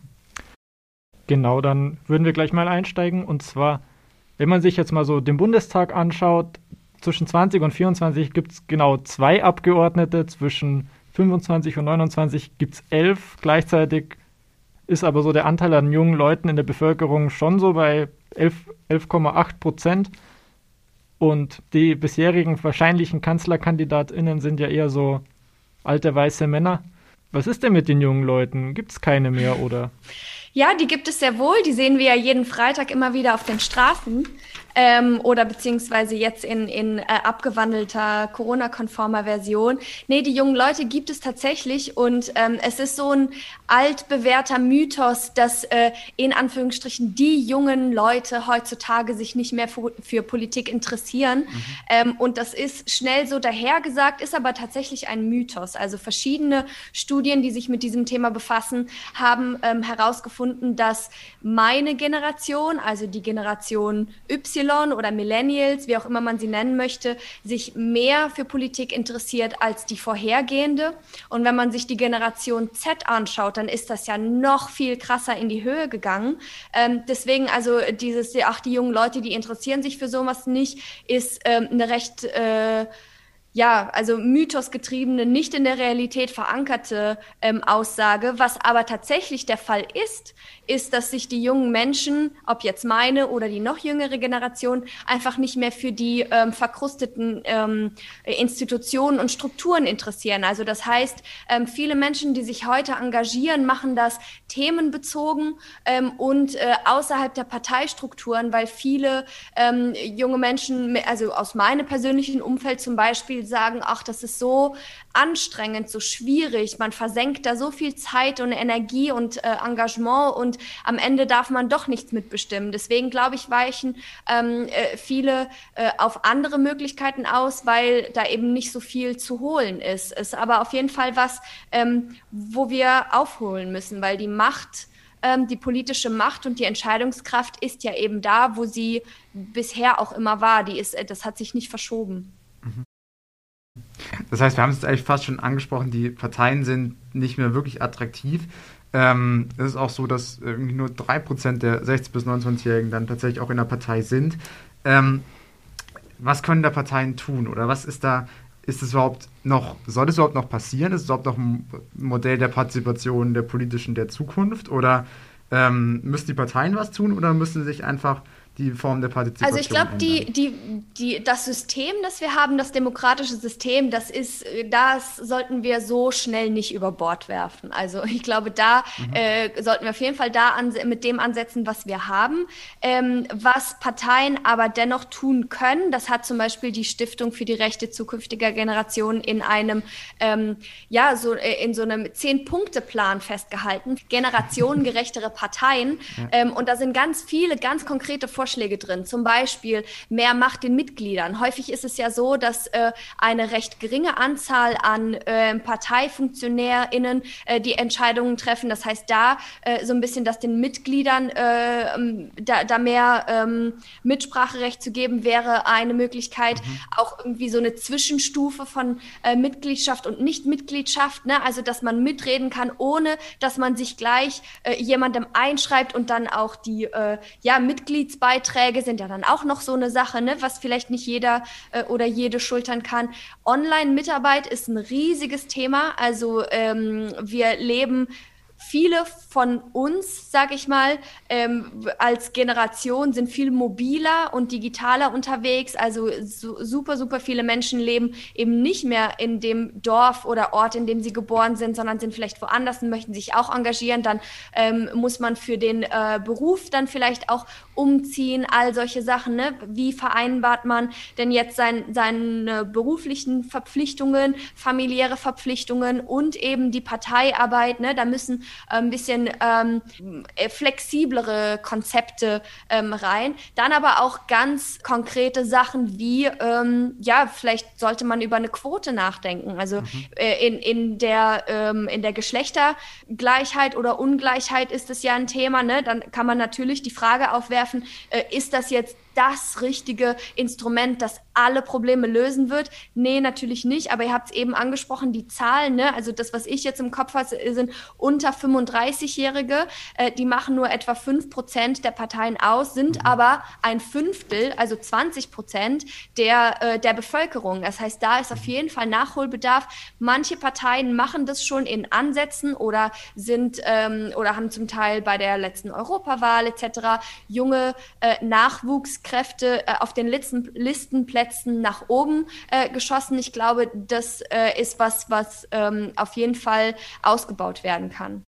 Genau, dann würden wir gleich mal einsteigen. Und zwar, wenn man sich jetzt mal so den Bundestag anschaut, zwischen 20 und 24 gibt es genau zwei Abgeordnete, zwischen 25 und 29 gibt es elf. Gleichzeitig ist aber so der Anteil an jungen Leuten in der Bevölkerung schon so bei 11,8 Prozent. Und die bisherigen wahrscheinlichen KanzlerkandidatInnen sind ja eher so alte weiße Männer. Was ist denn mit den jungen Leuten? Gibt es keine mehr oder? Ja, die gibt es sehr wohl. Die sehen wir ja jeden Freitag immer wieder auf den Straßen ähm, oder beziehungsweise jetzt in, in äh, abgewandelter Corona-konformer Version. Nee, die jungen Leute gibt es tatsächlich und ähm, es ist so ein altbewährter Mythos, dass äh, in Anführungsstrichen die jungen Leute heutzutage sich nicht mehr für, für Politik interessieren. Mhm. Ähm, und das ist schnell so dahergesagt, ist aber tatsächlich ein Mythos. Also verschiedene Studien, die sich mit diesem Thema befassen, haben ähm, herausgefunden, dass meine Generation, also die Generation Y, oder Millennials, wie auch immer man sie nennen möchte, sich mehr für Politik interessiert als die vorhergehende. Und wenn man sich die Generation Z anschaut, dann ist das ja noch viel krasser in die Höhe gegangen. Ähm, deswegen also dieses, ach, die jungen Leute, die interessieren sich für sowas nicht, ist ähm, eine recht äh, ja, also mythosgetriebene, nicht in der Realität verankerte ähm, Aussage. Was aber tatsächlich der Fall ist, ist, dass sich die jungen Menschen, ob jetzt meine oder die noch jüngere Generation, einfach nicht mehr für die ähm, verkrusteten ähm, Institutionen und Strukturen interessieren. Also das heißt, ähm, viele Menschen, die sich heute engagieren, machen das themenbezogen ähm, und äh, außerhalb der Parteistrukturen, weil viele ähm, junge Menschen, also aus meinem persönlichen Umfeld zum Beispiel, sagen, ach, das ist so anstrengend, so schwierig, man versenkt da so viel Zeit und Energie und äh, Engagement und am Ende darf man doch nichts mitbestimmen. Deswegen glaube ich, weichen ähm, äh, viele äh, auf andere Möglichkeiten aus, weil da eben nicht so viel zu holen ist. Ist aber auf jeden Fall was, ähm, wo wir aufholen müssen, weil die Macht ähm, die politische Macht und die Entscheidungskraft ist ja eben da, wo sie bisher auch immer war. Die ist, äh, das hat sich nicht verschoben. Mhm. Das heißt, wir haben es eigentlich fast schon angesprochen, die Parteien sind nicht mehr wirklich attraktiv. Ähm, es ist auch so, dass irgendwie nur 3% der 16- bis 29-Jährigen dann tatsächlich auch in der Partei sind. Ähm, was können da Parteien tun oder was ist da, ist es überhaupt noch, soll es überhaupt noch passieren? Ist es überhaupt noch ein Modell der Partizipation der politischen der Zukunft oder ähm, müssen die Parteien was tun oder müssen sie sich einfach die Form der Partizipation. Also ich glaube, die, die, die, das System, das wir haben, das demokratische System, das ist, das sollten wir so schnell nicht über Bord werfen. Also ich glaube, da mhm. äh, sollten wir auf jeden Fall da an, mit dem ansetzen, was wir haben. Ähm, was Parteien aber dennoch tun können, das hat zum Beispiel die Stiftung für die Rechte zukünftiger Generationen in einem, ähm, ja, so äh, in so einem Zehn-Punkte-Plan festgehalten. Generationengerechtere [LAUGHS] Parteien. Ja. Ähm, und da sind ganz viele, ganz konkrete Vorschläge Vorschläge drin. Zum Beispiel mehr Macht den Mitgliedern. Häufig ist es ja so, dass äh, eine recht geringe Anzahl an äh, ParteifunktionärInnen äh, die Entscheidungen treffen. Das heißt, da äh, so ein bisschen, dass den Mitgliedern äh, ähm, da, da mehr ähm, Mitspracherecht zu geben, wäre eine Möglichkeit. Mhm. Auch irgendwie so eine Zwischenstufe von äh, Mitgliedschaft und Nichtmitgliedschaft. Ne? Also, dass man mitreden kann, ohne dass man sich gleich äh, jemandem einschreibt und dann auch die äh, ja, Mitgliedsbeiträge sind ja dann auch noch so eine Sache, ne? was vielleicht nicht jeder äh, oder jede schultern kann. Online-Mitarbeit ist ein riesiges Thema. Also ähm, wir leben viele von uns, sag ich mal, ähm, als Generation sind viel mobiler und digitaler unterwegs. Also su super, super viele Menschen leben eben nicht mehr in dem Dorf oder Ort, in dem sie geboren sind, sondern sind vielleicht woanders und möchten sich auch engagieren. Dann ähm, muss man für den äh, Beruf dann vielleicht auch umziehen, all solche Sachen. Ne? Wie vereinbart man denn jetzt sein, seine beruflichen Verpflichtungen, familiäre Verpflichtungen und eben die Parteiarbeit? Ne? Da müssen äh, ein bisschen ähm, äh, flexiblere Konzepte ähm, rein. Dann aber auch ganz konkrete Sachen wie, ähm, ja, vielleicht sollte man über eine Quote nachdenken. Also mhm. äh, in, in, der, ähm, in der Geschlechtergleichheit oder Ungleichheit ist es ja ein Thema. Ne? Dann kann man natürlich die Frage aufwerfen, äh, ist das jetzt das richtige Instrument, das alle Probleme lösen wird? Nee, natürlich nicht. Aber ihr habt es eben angesprochen, die Zahlen, ne? also das, was ich jetzt im Kopf habe, sind unter 35-Jährige. Äh, die machen nur etwa 5 Prozent der Parteien aus, sind mhm. aber ein Fünftel, also 20 Prozent der, äh, der Bevölkerung. Das heißt, da ist auf jeden Fall Nachholbedarf. Manche Parteien machen das schon in Ansätzen oder sind ähm, oder haben zum Teil bei der letzten Europawahl etc. junge äh, Nachwuchskräfte äh, auf den Listen, Listenplätzen Plätzen nach oben äh, geschossen. Ich glaube, das äh, ist was, was ähm, auf jeden Fall ausgebaut werden kann.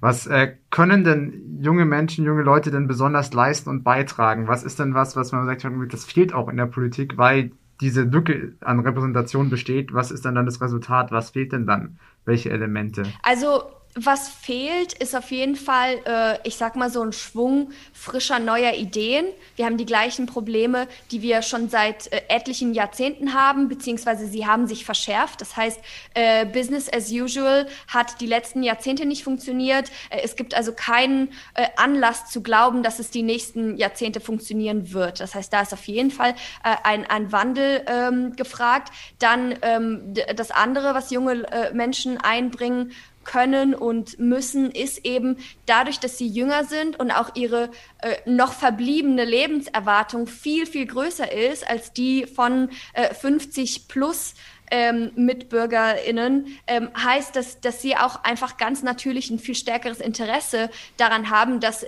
Was äh, können denn junge Menschen, junge Leute denn besonders leisten und beitragen? Was ist denn was, was man sagt, das fehlt auch in der Politik, weil diese Lücke an Repräsentation besteht? Was ist dann dann das Resultat? Was fehlt denn dann? Welche Elemente? Also was fehlt, ist auf jeden Fall, äh, ich sag mal, so ein Schwung frischer neuer Ideen. Wir haben die gleichen Probleme, die wir schon seit äh, etlichen Jahrzehnten haben, beziehungsweise sie haben sich verschärft. Das heißt, äh, Business as usual hat die letzten Jahrzehnte nicht funktioniert. Äh, es gibt also keinen äh, Anlass zu glauben, dass es die nächsten Jahrzehnte funktionieren wird. Das heißt, da ist auf jeden Fall äh, ein, ein Wandel ähm, gefragt. Dann ähm, das andere, was junge Menschen einbringen, können und müssen, ist eben dadurch, dass sie jünger sind und auch ihre äh, noch verbliebene Lebenserwartung viel, viel größer ist als die von äh, 50 plus ähm, MitbürgerInnen, ähm, heißt, dass, dass sie auch einfach ganz natürlich ein viel stärkeres Interesse daran haben, dass,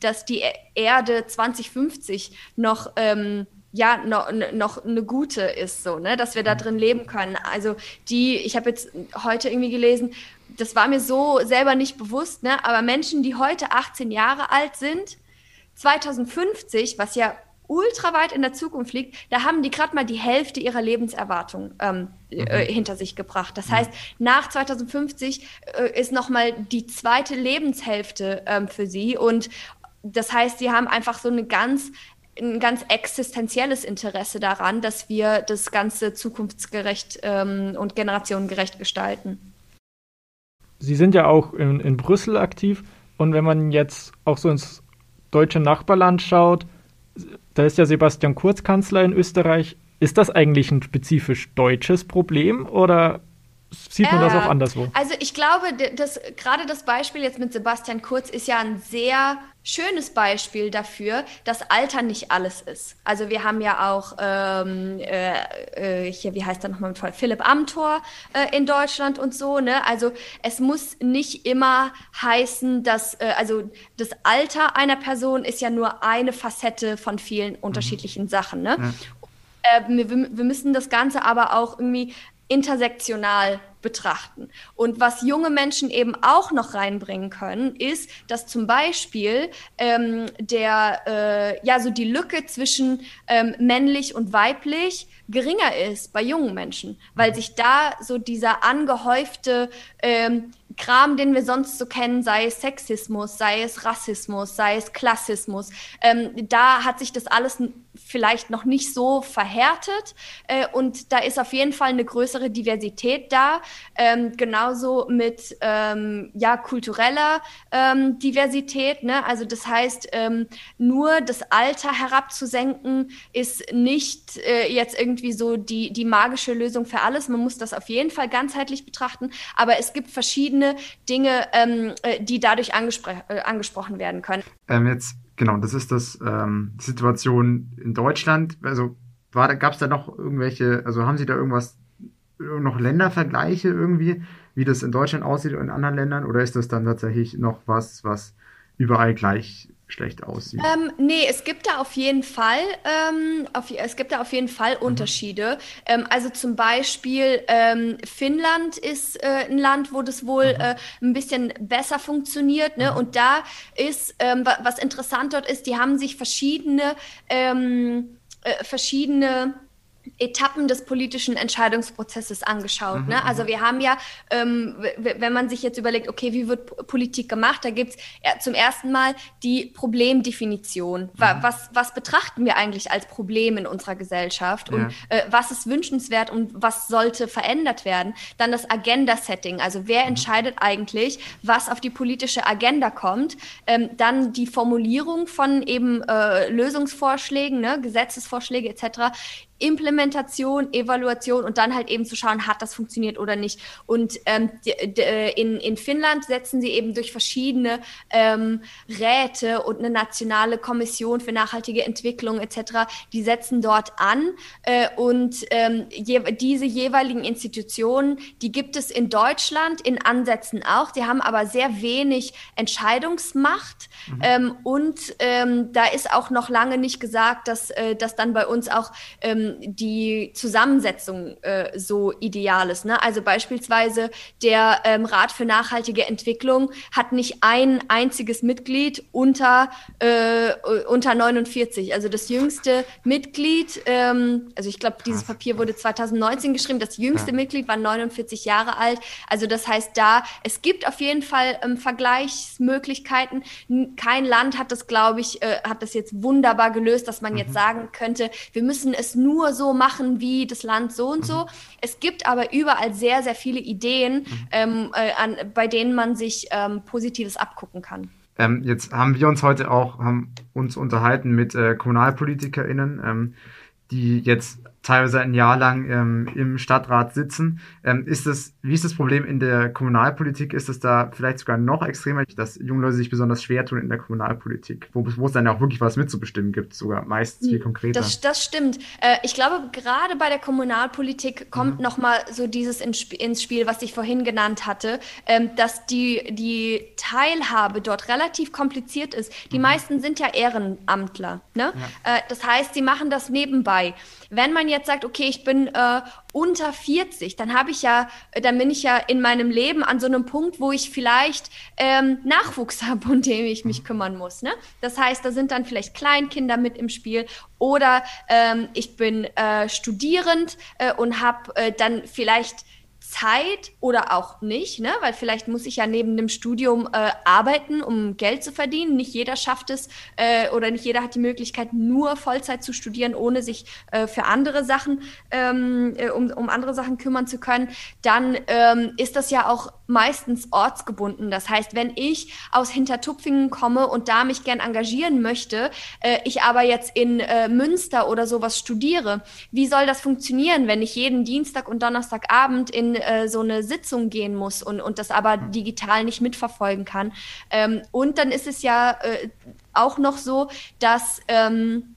dass die Erde 2050 noch ähm, ja noch, noch eine gute ist, so, ne, dass wir da drin leben können. Also die, ich habe jetzt heute irgendwie gelesen, das war mir so selber nicht bewusst, ne? aber Menschen, die heute 18 Jahre alt sind, 2050, was ja ultra weit in der Zukunft liegt, da haben die gerade mal die Hälfte ihrer Lebenserwartung ähm, äh, mhm. äh, hinter sich gebracht. Das mhm. heißt, nach 2050 äh, ist noch mal die zweite Lebenshälfte ähm, für sie und das heißt, sie haben einfach so eine ganz ein ganz existenzielles Interesse daran, dass wir das Ganze zukunftsgerecht ähm, und generationengerecht gestalten. Sie sind ja auch in, in Brüssel aktiv und wenn man jetzt auch so ins deutsche Nachbarland schaut, da ist ja Sebastian Kurz Kanzler in Österreich. Ist das eigentlich ein spezifisch deutsches Problem oder sieht man äh, das auch anderswo? Also ich glaube, dass gerade das Beispiel jetzt mit Sebastian Kurz ist ja ein sehr schönes Beispiel dafür, dass Alter nicht alles ist. Also wir haben ja auch ähm, äh, äh hier, wie heißt er nochmal mit Philipp Amthor äh, in Deutschland und so. Ne? Also es muss nicht immer heißen, dass äh, also das Alter einer Person ist ja nur eine Facette von vielen mhm. unterschiedlichen mhm. Sachen. Ne? Ja. Äh, wir, wir müssen das Ganze aber auch irgendwie intersektional betrachten. Und was junge Menschen eben auch noch reinbringen können, ist, dass zum Beispiel ähm, der, äh, ja, so die Lücke zwischen ähm, männlich und weiblich geringer ist bei jungen Menschen, weil sich da so dieser angehäufte ähm, Kram, den wir sonst so kennen, sei es Sexismus, sei es Rassismus, sei es Klassismus, ähm, da hat sich das alles vielleicht noch nicht so verhärtet äh, und da ist auf jeden Fall eine größere Diversität da, ähm, genauso mit ähm, ja kultureller ähm, Diversität. Ne? Also das heißt, ähm, nur das Alter herabzusenken ist nicht äh, jetzt irgendwie so die die magische Lösung für alles. Man muss das auf jeden Fall ganzheitlich betrachten, aber es gibt verschiedene Dinge, ähm, äh, die dadurch angespr äh, angesprochen werden können. Ähm, jetzt genau, das ist das ähm, die Situation in Deutschland. Also gab es da noch irgendwelche, also haben Sie da irgendwas, noch Ländervergleiche irgendwie, wie das in Deutschland aussieht und in anderen Ländern, oder ist das dann tatsächlich noch was, was überall gleich schlecht aussieht. Ähm, nee, es gibt da auf jeden Fall, ähm, auf, es gibt da auf jeden Fall mhm. Unterschiede. Ähm, also zum Beispiel ähm, Finnland ist äh, ein Land, wo das wohl mhm. äh, ein bisschen besser funktioniert. Ne? Mhm. Und da ist, ähm, was interessant dort ist, die haben sich verschiedene, ähm, äh, verschiedene Etappen des politischen Entscheidungsprozesses angeschaut. Mhm, ne? Also mhm. wir haben ja, ähm, wenn man sich jetzt überlegt, okay, wie wird Politik gemacht, da gibt es zum ersten Mal die Problemdefinition. Mhm. Was, was betrachten wir eigentlich als Problem in unserer Gesellschaft und ja. äh, was ist wünschenswert und was sollte verändert werden? Dann das Agenda-Setting, also wer mhm. entscheidet eigentlich, was auf die politische Agenda kommt? Ähm, dann die Formulierung von eben äh, Lösungsvorschlägen, ne? Gesetzesvorschläge etc Implementation, Evaluation und dann halt eben zu schauen, hat das funktioniert oder nicht. Und ähm, in, in Finnland setzen sie eben durch verschiedene ähm, Räte und eine nationale Kommission für nachhaltige Entwicklung etc., die setzen dort an äh, und ähm, je, diese jeweiligen Institutionen, die gibt es in Deutschland in Ansätzen auch, die haben aber sehr wenig Entscheidungsmacht mhm. ähm, und ähm, da ist auch noch lange nicht gesagt, dass, äh, dass dann bei uns auch ähm, die Zusammensetzung äh, so ideal ist. Ne? Also beispielsweise der ähm, Rat für nachhaltige Entwicklung hat nicht ein einziges Mitglied unter, äh, unter 49. Also das jüngste Mitglied, ähm, also ich glaube, dieses Papier wurde 2019 geschrieben, das jüngste ja. Mitglied war 49 Jahre alt. Also das heißt da, es gibt auf jeden Fall ähm, Vergleichsmöglichkeiten. Kein Land hat das, glaube ich, äh, hat das jetzt wunderbar gelöst, dass man mhm. jetzt sagen könnte, wir müssen es nur nur so machen wie das Land so und so. Mhm. Es gibt aber überall sehr, sehr viele Ideen, mhm. ähm, äh, an, bei denen man sich ähm, Positives abgucken kann. Ähm, jetzt haben wir uns heute auch haben uns unterhalten mit äh, KommunalpolitikerInnen, ähm, die jetzt teilweise ein Jahr lang ähm, im Stadtrat sitzen. Ähm, ist das, wie ist das Problem in der Kommunalpolitik? Ist es da vielleicht sogar noch extremer, dass junge Leute sich besonders schwer tun in der Kommunalpolitik, wo, wo es dann auch wirklich was mitzubestimmen gibt, sogar meistens viel hm, konkreter? Das, das stimmt. Äh, ich glaube, gerade bei der Kommunalpolitik kommt mhm. nochmal so dieses ins, ins Spiel, was ich vorhin genannt hatte, ähm, dass die, die Teilhabe dort relativ kompliziert ist. Die mhm. meisten sind ja Ehrenamtler. Ne? Ja. Äh, das heißt, sie machen das nebenbei. Wenn man jetzt sagt, okay, ich bin äh, unter 40, dann habe ich ja, äh, dann bin ich ja in meinem Leben an so einem Punkt, wo ich vielleicht ähm, Nachwuchs [LAUGHS] habe, um den ich mich kümmern muss. Ne? Das heißt, da sind dann vielleicht Kleinkinder mit im Spiel oder ähm, ich bin äh, studierend äh, und habe äh, dann vielleicht Zeit oder auch nicht, ne? weil vielleicht muss ich ja neben dem Studium äh, arbeiten, um Geld zu verdienen. Nicht jeder schafft es äh, oder nicht jeder hat die Möglichkeit, nur Vollzeit zu studieren, ohne sich äh, für andere Sachen, ähm, äh, um, um andere Sachen kümmern zu können. Dann ähm, ist das ja auch meistens ortsgebunden. Das heißt, wenn ich aus Hintertupfingen komme und da mich gern engagieren möchte, äh, ich aber jetzt in äh, Münster oder sowas studiere, wie soll das funktionieren, wenn ich jeden Dienstag und Donnerstagabend in äh, so eine Sitzung gehen muss und, und das aber digital nicht mitverfolgen kann? Ähm, und dann ist es ja äh, auch noch so, dass ähm,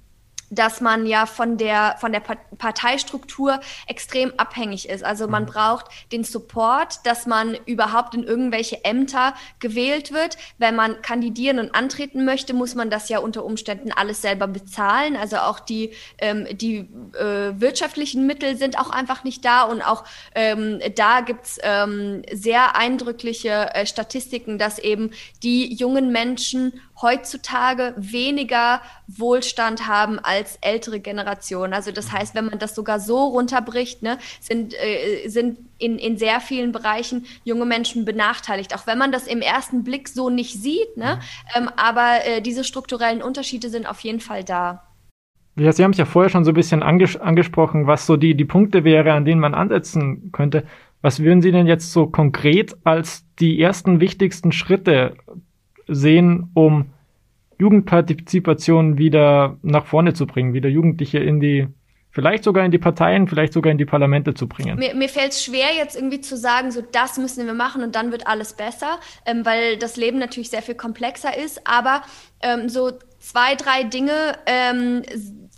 dass man ja von der, von der Parteistruktur extrem abhängig ist. Also man mhm. braucht den Support, dass man überhaupt in irgendwelche Ämter gewählt wird. Wenn man kandidieren und antreten möchte, muss man das ja unter Umständen alles selber bezahlen. Also auch die, ähm, die äh, wirtschaftlichen Mittel sind auch einfach nicht da und auch ähm, da gibt's ähm, sehr eindrückliche äh, Statistiken, dass eben die jungen Menschen heutzutage weniger Wohlstand haben als ältere Generationen. Also das heißt, wenn man das sogar so runterbricht, ne, sind, äh, sind in, in sehr vielen Bereichen junge Menschen benachteiligt, auch wenn man das im ersten Blick so nicht sieht. Ne? Mhm. Ähm, aber äh, diese strukturellen Unterschiede sind auf jeden Fall da. Ja, Sie haben es ja vorher schon so ein bisschen anges angesprochen, was so die, die Punkte wäre, an denen man ansetzen könnte. Was würden Sie denn jetzt so konkret als die ersten wichtigsten Schritte sehen, um Jugendpartizipation wieder nach vorne zu bringen, wieder Jugendliche in die vielleicht sogar in die Parteien, vielleicht sogar in die Parlamente zu bringen. Mir, mir fällt es schwer, jetzt irgendwie zu sagen, so das müssen wir machen und dann wird alles besser, ähm, weil das Leben natürlich sehr viel komplexer ist. Aber ähm, so zwei, drei Dinge ähm,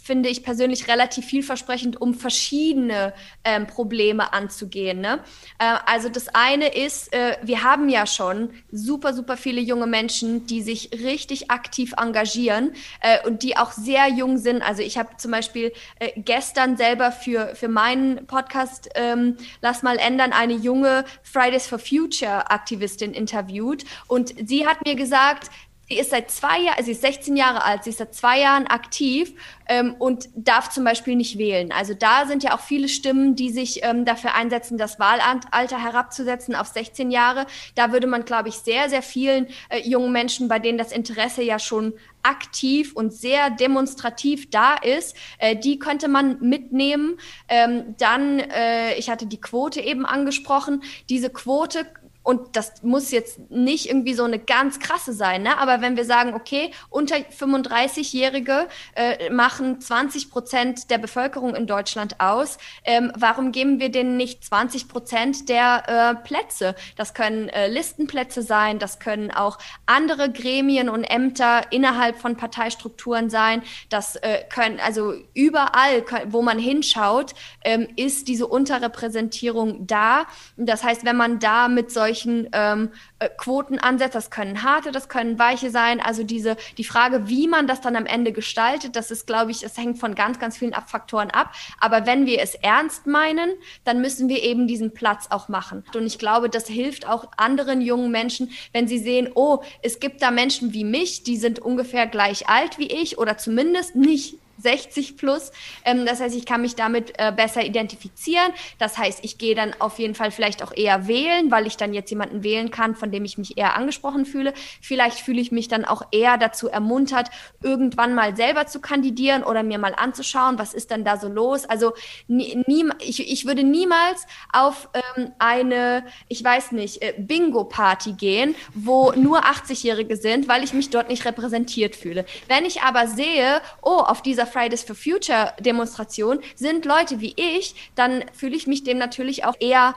finde ich persönlich relativ vielversprechend, um verschiedene ähm, Probleme anzugehen. Ne? Äh, also das eine ist, äh, wir haben ja schon super, super viele junge Menschen, die sich richtig aktiv engagieren äh, und die auch sehr jung sind. Also ich habe zum Beispiel äh, gestern selber für, für meinen Podcast ähm, Lass mal ändern eine junge Fridays for Future Aktivistin interviewt und sie hat mir gesagt, Sie ist seit zwei Jahren, sie ist 16 Jahre alt, sie ist seit zwei Jahren aktiv ähm, und darf zum Beispiel nicht wählen. Also da sind ja auch viele Stimmen, die sich ähm, dafür einsetzen, das Wahlalter herabzusetzen auf 16 Jahre. Da würde man, glaube ich, sehr, sehr vielen äh, jungen Menschen, bei denen das Interesse ja schon aktiv und sehr demonstrativ da ist, äh, die könnte man mitnehmen. Ähm, dann, äh, ich hatte die Quote eben angesprochen, diese Quote und das muss jetzt nicht irgendwie so eine ganz krasse sein, ne? aber wenn wir sagen, okay, unter 35-Jährige äh, machen 20 Prozent der Bevölkerung in Deutschland aus, ähm, warum geben wir denen nicht 20 Prozent der äh, Plätze? Das können äh, Listenplätze sein, das können auch andere Gremien und Ämter innerhalb von Parteistrukturen sein, das äh, können, also überall, wo man hinschaut, ähm, ist diese Unterrepräsentierung da. Das heißt, wenn man da mit solchen solchen ähm, äh, Quoten ansetzt. Das können harte, das können weiche sein. Also diese, die Frage, wie man das dann am Ende gestaltet, das ist, glaube ich, es hängt von ganz, ganz vielen Faktoren ab. Aber wenn wir es ernst meinen, dann müssen wir eben diesen Platz auch machen. Und ich glaube, das hilft auch anderen jungen Menschen, wenn sie sehen, oh, es gibt da Menschen wie mich, die sind ungefähr gleich alt wie ich oder zumindest nicht 60 plus. Ähm, das heißt, ich kann mich damit äh, besser identifizieren. Das heißt, ich gehe dann auf jeden Fall vielleicht auch eher wählen, weil ich dann jetzt jemanden wählen kann, von dem ich mich eher angesprochen fühle. Vielleicht fühle ich mich dann auch eher dazu ermuntert, irgendwann mal selber zu kandidieren oder mir mal anzuschauen, was ist denn da so los. Also nie, nie, ich, ich würde niemals auf ähm, eine, ich weiß nicht, äh, Bingo-Party gehen, wo nur 80-Jährige sind, weil ich mich dort nicht repräsentiert fühle. Wenn ich aber sehe, oh, auf dieser Fridays for Future Demonstration sind Leute wie ich, dann fühle ich mich dem natürlich auch eher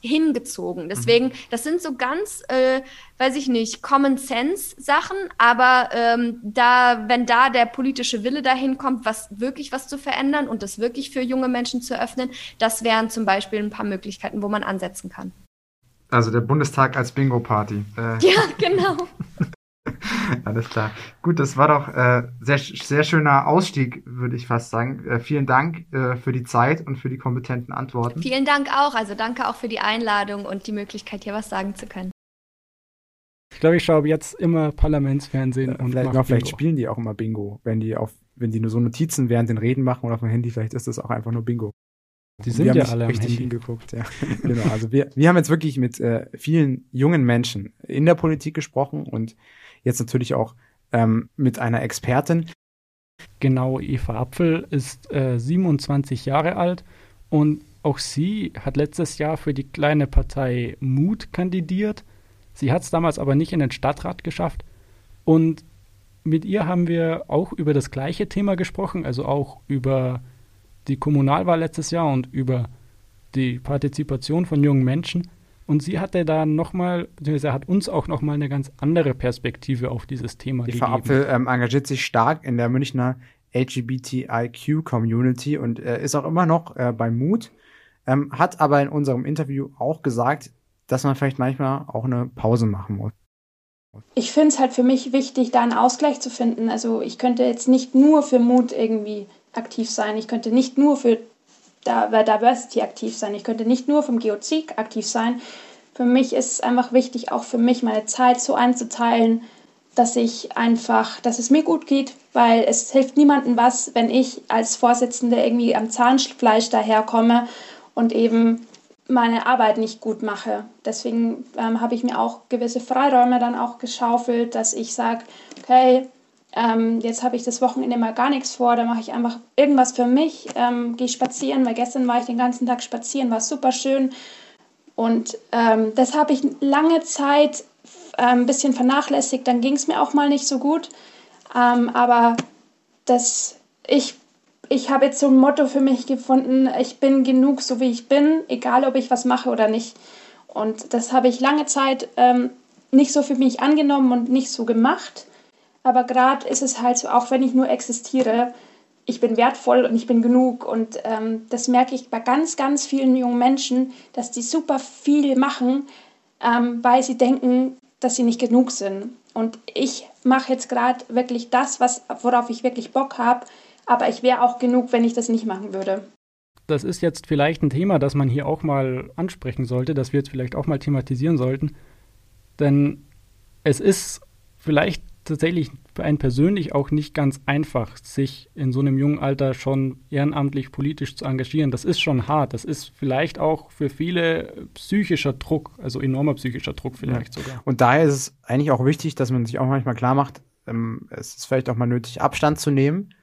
hingezogen. Deswegen, das sind so ganz, äh, weiß ich nicht, Common Sense Sachen, aber ähm, da, wenn da der politische Wille dahin kommt, was wirklich was zu verändern und das wirklich für junge Menschen zu öffnen, das wären zum Beispiel ein paar Möglichkeiten, wo man ansetzen kann. Also der Bundestag als Bingo-Party. Äh. Ja, [LAUGHS] genau. [LAUGHS] [LAUGHS] Alles klar. Gut, das war doch äh, sehr, sehr schöner Ausstieg, würde ich fast sagen. Äh, vielen Dank äh, für die Zeit und für die kompetenten Antworten. Vielen Dank auch. Also danke auch für die Einladung und die Möglichkeit, hier was sagen zu können. Ich glaube, ich schaue jetzt immer Parlamentsfernsehen ja, und vielleicht, genau, vielleicht spielen die auch immer Bingo, wenn die auf, wenn die nur so Notizen während den Reden machen oder auf dem Handy, vielleicht ist das auch einfach nur Bingo. Die sind ja alle richtig Handy. hingeguckt, ja. [LAUGHS] genau. Also wir, wir haben jetzt wirklich mit äh, vielen jungen Menschen in der Politik gesprochen und jetzt natürlich auch ähm, mit einer Expertin. Genau, Eva Apfel ist äh, 27 Jahre alt und auch sie hat letztes Jahr für die kleine Partei Mut kandidiert. Sie hat es damals aber nicht in den Stadtrat geschafft. Und mit ihr haben wir auch über das gleiche Thema gesprochen, also auch über die Kommunalwahl letztes Jahr und über die Partizipation von jungen Menschen. Und sie hatte da nochmal, beziehungsweise hat uns auch nochmal eine ganz andere Perspektive auf dieses Thema die gegeben. Die Apfel ähm, engagiert sich stark in der Münchner LGBTIQ-Community und äh, ist auch immer noch äh, bei Mut, ähm, hat aber in unserem Interview auch gesagt, dass man vielleicht manchmal auch eine Pause machen muss. Ich finde es halt für mich wichtig, da einen Ausgleich zu finden. Also ich könnte jetzt nicht nur für Mut irgendwie aktiv sein. Ich könnte nicht nur für Diversity aktiv sein. Ich könnte nicht nur vom GOC aktiv sein. Für mich ist es einfach wichtig, auch für mich meine Zeit so einzuteilen, dass ich einfach, dass es mir gut geht, weil es hilft niemandem was, wenn ich als Vorsitzende irgendwie am Zahnfleisch daherkomme und eben meine Arbeit nicht gut mache. Deswegen ähm, habe ich mir auch gewisse Freiräume dann auch geschaufelt, dass ich sage, okay, ähm, jetzt habe ich das Wochenende mal gar nichts vor, da mache ich einfach irgendwas für mich, ähm, gehe spazieren, weil gestern war ich den ganzen Tag spazieren, war super schön. Und ähm, das habe ich lange Zeit ein bisschen vernachlässigt, dann ging es mir auch mal nicht so gut. Ähm, aber das, ich, ich habe jetzt so ein Motto für mich gefunden, ich bin genug so wie ich bin, egal ob ich was mache oder nicht. Und das habe ich lange Zeit ähm, nicht so für mich angenommen und nicht so gemacht. Aber gerade ist es halt so, auch wenn ich nur existiere, ich bin wertvoll und ich bin genug. Und ähm, das merke ich bei ganz, ganz vielen jungen Menschen, dass die super viel machen, ähm, weil sie denken, dass sie nicht genug sind. Und ich mache jetzt gerade wirklich das, was, worauf ich wirklich Bock habe, aber ich wäre auch genug, wenn ich das nicht machen würde. Das ist jetzt vielleicht ein Thema, das man hier auch mal ansprechen sollte, das wir jetzt vielleicht auch mal thematisieren sollten. Denn es ist vielleicht tatsächlich für einen persönlich auch nicht ganz einfach, sich in so einem jungen Alter schon ehrenamtlich politisch zu engagieren. Das ist schon hart. Das ist vielleicht auch für viele psychischer Druck, also enormer psychischer Druck vielleicht ja. sogar. Und daher ist es eigentlich auch wichtig, dass man sich auch manchmal klar macht, ähm, es ist vielleicht auch mal nötig, Abstand zu nehmen.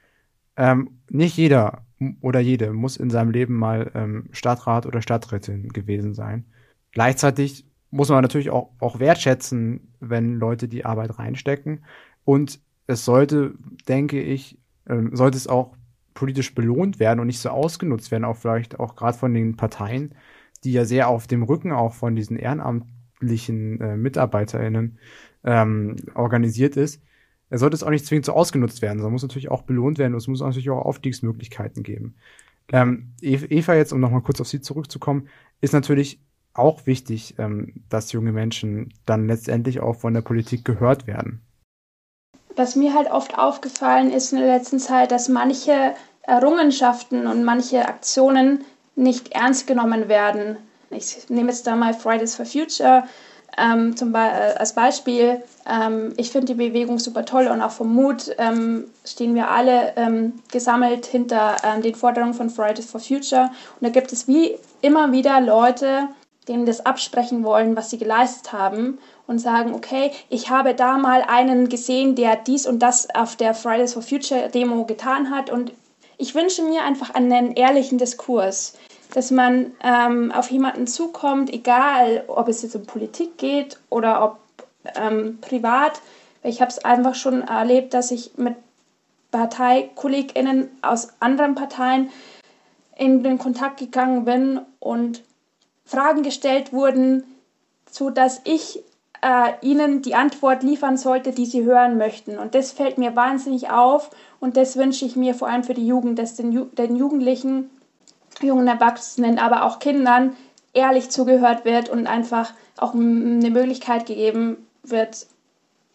Ähm, nicht jeder oder jede muss in seinem Leben mal ähm, Stadtrat oder Stadträtin gewesen sein. Gleichzeitig muss man natürlich auch, auch wertschätzen, wenn Leute die Arbeit reinstecken. Und es sollte, denke ich, ähm, sollte es auch politisch belohnt werden und nicht so ausgenutzt werden, auch vielleicht auch gerade von den Parteien, die ja sehr auf dem Rücken auch von diesen ehrenamtlichen äh, MitarbeiterInnen ähm, organisiert ist. Er sollte es auch nicht zwingend so ausgenutzt werden, sondern muss natürlich auch belohnt werden und es muss natürlich auch Aufstiegsmöglichkeiten geben. Ähm, Eva, jetzt, um nochmal kurz auf Sie zurückzukommen, ist natürlich auch wichtig, ähm, dass junge Menschen dann letztendlich auch von der Politik gehört werden. Was mir halt oft aufgefallen ist in der letzten Zeit, dass manche Errungenschaften und manche Aktionen nicht ernst genommen werden. Ich nehme jetzt da mal Fridays for Future ähm, zum Be äh, als Beispiel. Ähm, ich finde die Bewegung super toll und auch vom Mut ähm, stehen wir alle ähm, gesammelt hinter ähm, den Forderungen von Fridays for Future. Und da gibt es wie immer wieder Leute, denen das absprechen wollen, was sie geleistet haben und sagen, okay, ich habe da mal einen gesehen, der dies und das auf der Fridays for Future Demo getan hat und ich wünsche mir einfach einen ehrlichen Diskurs, dass man ähm, auf jemanden zukommt, egal ob es jetzt um Politik geht oder ob ähm, privat. Ich habe es einfach schon erlebt, dass ich mit ParteikollegInnen aus anderen Parteien in den Kontakt gegangen bin und Fragen gestellt wurden, so dass ich äh, ihnen die Antwort liefern sollte, die sie hören möchten. Und das fällt mir wahnsinnig auf und das wünsche ich mir vor allem für die Jugend, dass den, Ju den Jugendlichen, jungen Erwachsenen, aber auch Kindern ehrlich zugehört wird und einfach auch eine Möglichkeit gegeben wird,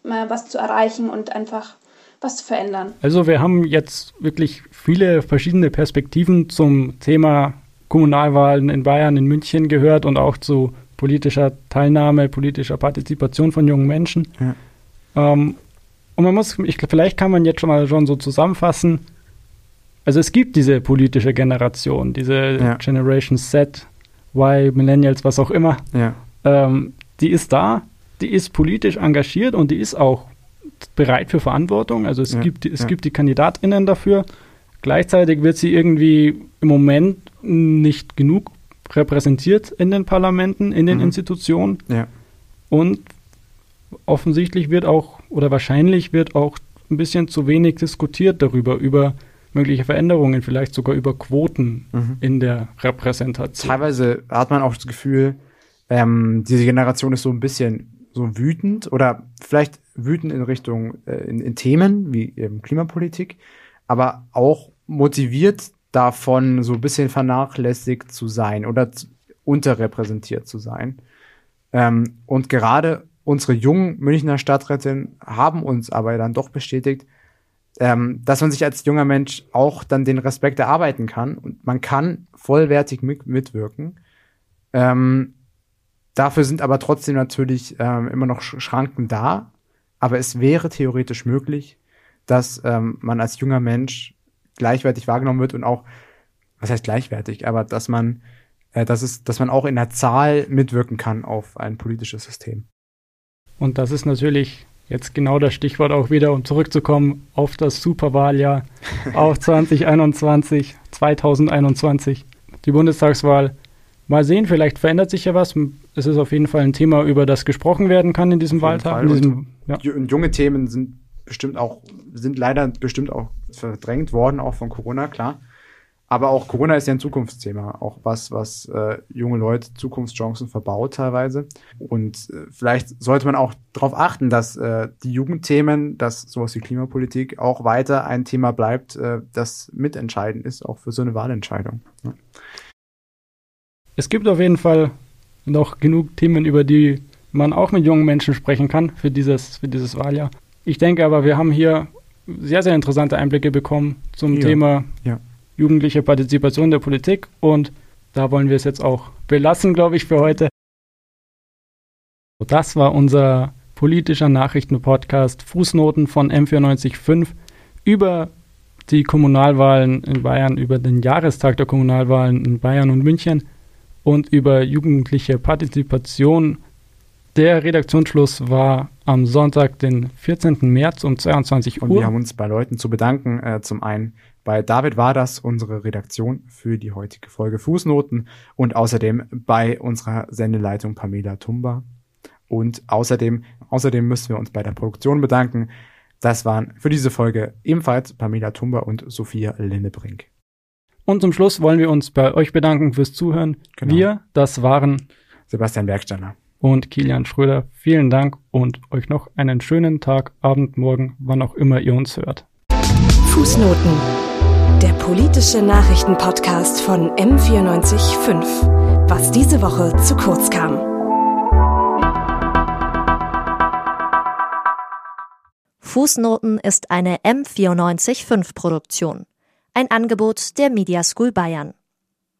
mal was zu erreichen und einfach was zu verändern. Also wir haben jetzt wirklich viele verschiedene Perspektiven zum Thema Kommunalwahlen in Bayern, in München gehört und auch zu politischer Teilnahme, politischer Partizipation von jungen Menschen. Ja. Ähm, und man muss, ich, vielleicht kann man jetzt schon mal schon so zusammenfassen, also es gibt diese politische Generation, diese ja. Generation Z, Y, Millennials, was auch immer. Ja. Ähm, die ist da, die ist politisch engagiert und die ist auch bereit für Verantwortung. Also es, gibt, es gibt die KandidatInnen dafür. Gleichzeitig wird sie irgendwie im Moment nicht genug repräsentiert in den Parlamenten, in den mhm. Institutionen. Ja. Und offensichtlich wird auch, oder wahrscheinlich wird auch ein bisschen zu wenig diskutiert darüber, über mögliche Veränderungen, vielleicht sogar über Quoten mhm. in der Repräsentation. Teilweise hat man auch das Gefühl, ähm, diese Generation ist so ein bisschen so wütend oder vielleicht wütend in Richtung äh, in, in, Themen wie eben Klimapolitik, aber auch motiviert davon, so ein bisschen vernachlässigt zu sein oder unterrepräsentiert zu sein. Ähm, und gerade unsere jungen Münchner Stadträtinnen haben uns aber dann doch bestätigt, ähm, dass man sich als junger Mensch auch dann den Respekt erarbeiten kann und man kann vollwertig mit, mitwirken. Ähm, dafür sind aber trotzdem natürlich ähm, immer noch Schranken da. aber es wäre theoretisch möglich, dass ähm, man als junger Mensch gleichwertig wahrgenommen wird und auch, was heißt gleichwertig, aber dass man, äh, dass es, dass man auch in der Zahl mitwirken kann auf ein politisches System. Und das ist natürlich jetzt genau das Stichwort auch wieder, um zurückzukommen auf das Superwahljahr, [LAUGHS] auf 2021, 2021, die Bundestagswahl. Mal sehen, vielleicht verändert sich ja was. Es ist auf jeden Fall ein Thema, über das gesprochen werden kann in diesem Wahltag. In diesem, ja. Und junge Themen sind bestimmt auch, sind leider bestimmt auch verdrängt worden, auch von Corona, klar. Aber auch Corona ist ja ein Zukunftsthema, auch was, was äh, junge Leute Zukunftschancen verbaut teilweise. Und äh, vielleicht sollte man auch darauf achten, dass äh, die Jugendthemen, dass sowas wie Klimapolitik auch weiter ein Thema bleibt, äh, das mitentscheidend ist, auch für so eine Wahlentscheidung. Ja. Es gibt auf jeden Fall noch genug Themen, über die man auch mit jungen Menschen sprechen kann für dieses, für dieses Wahljahr. Ich denke aber, wir haben hier sehr, sehr interessante Einblicke bekommen zum ja. Thema ja jugendliche Partizipation der Politik und da wollen wir es jetzt auch belassen, glaube ich, für heute. Das war unser politischer Nachrichtenpodcast Fußnoten von M945 über die Kommunalwahlen in Bayern, über den Jahrestag der Kommunalwahlen in Bayern und München und über jugendliche Partizipation. Der Redaktionsschluss war am Sonntag, den 14. März um 22 Uhr. Und wir haben uns bei Leuten zu bedanken. Äh, zum einen bei David war das unsere Redaktion für die heutige Folge Fußnoten und außerdem bei unserer Sendeleitung Pamela Tumba. Und außerdem, außerdem müssen wir uns bei der Produktion bedanken. Das waren für diese Folge ebenfalls Pamela Tumba und Sophia Lindebrink. Und zum Schluss wollen wir uns bei euch bedanken fürs Zuhören. Genau. Wir, das waren Sebastian Bergsteiner und Kilian Schröder. Vielen Dank und euch noch einen schönen Tag, Abend, Morgen, wann auch immer ihr uns hört. Fußnoten der politische Nachrichtenpodcast von M945. Was diese Woche zu kurz kam. Fußnoten ist eine M945 Produktion. Ein Angebot der Media School Bayern.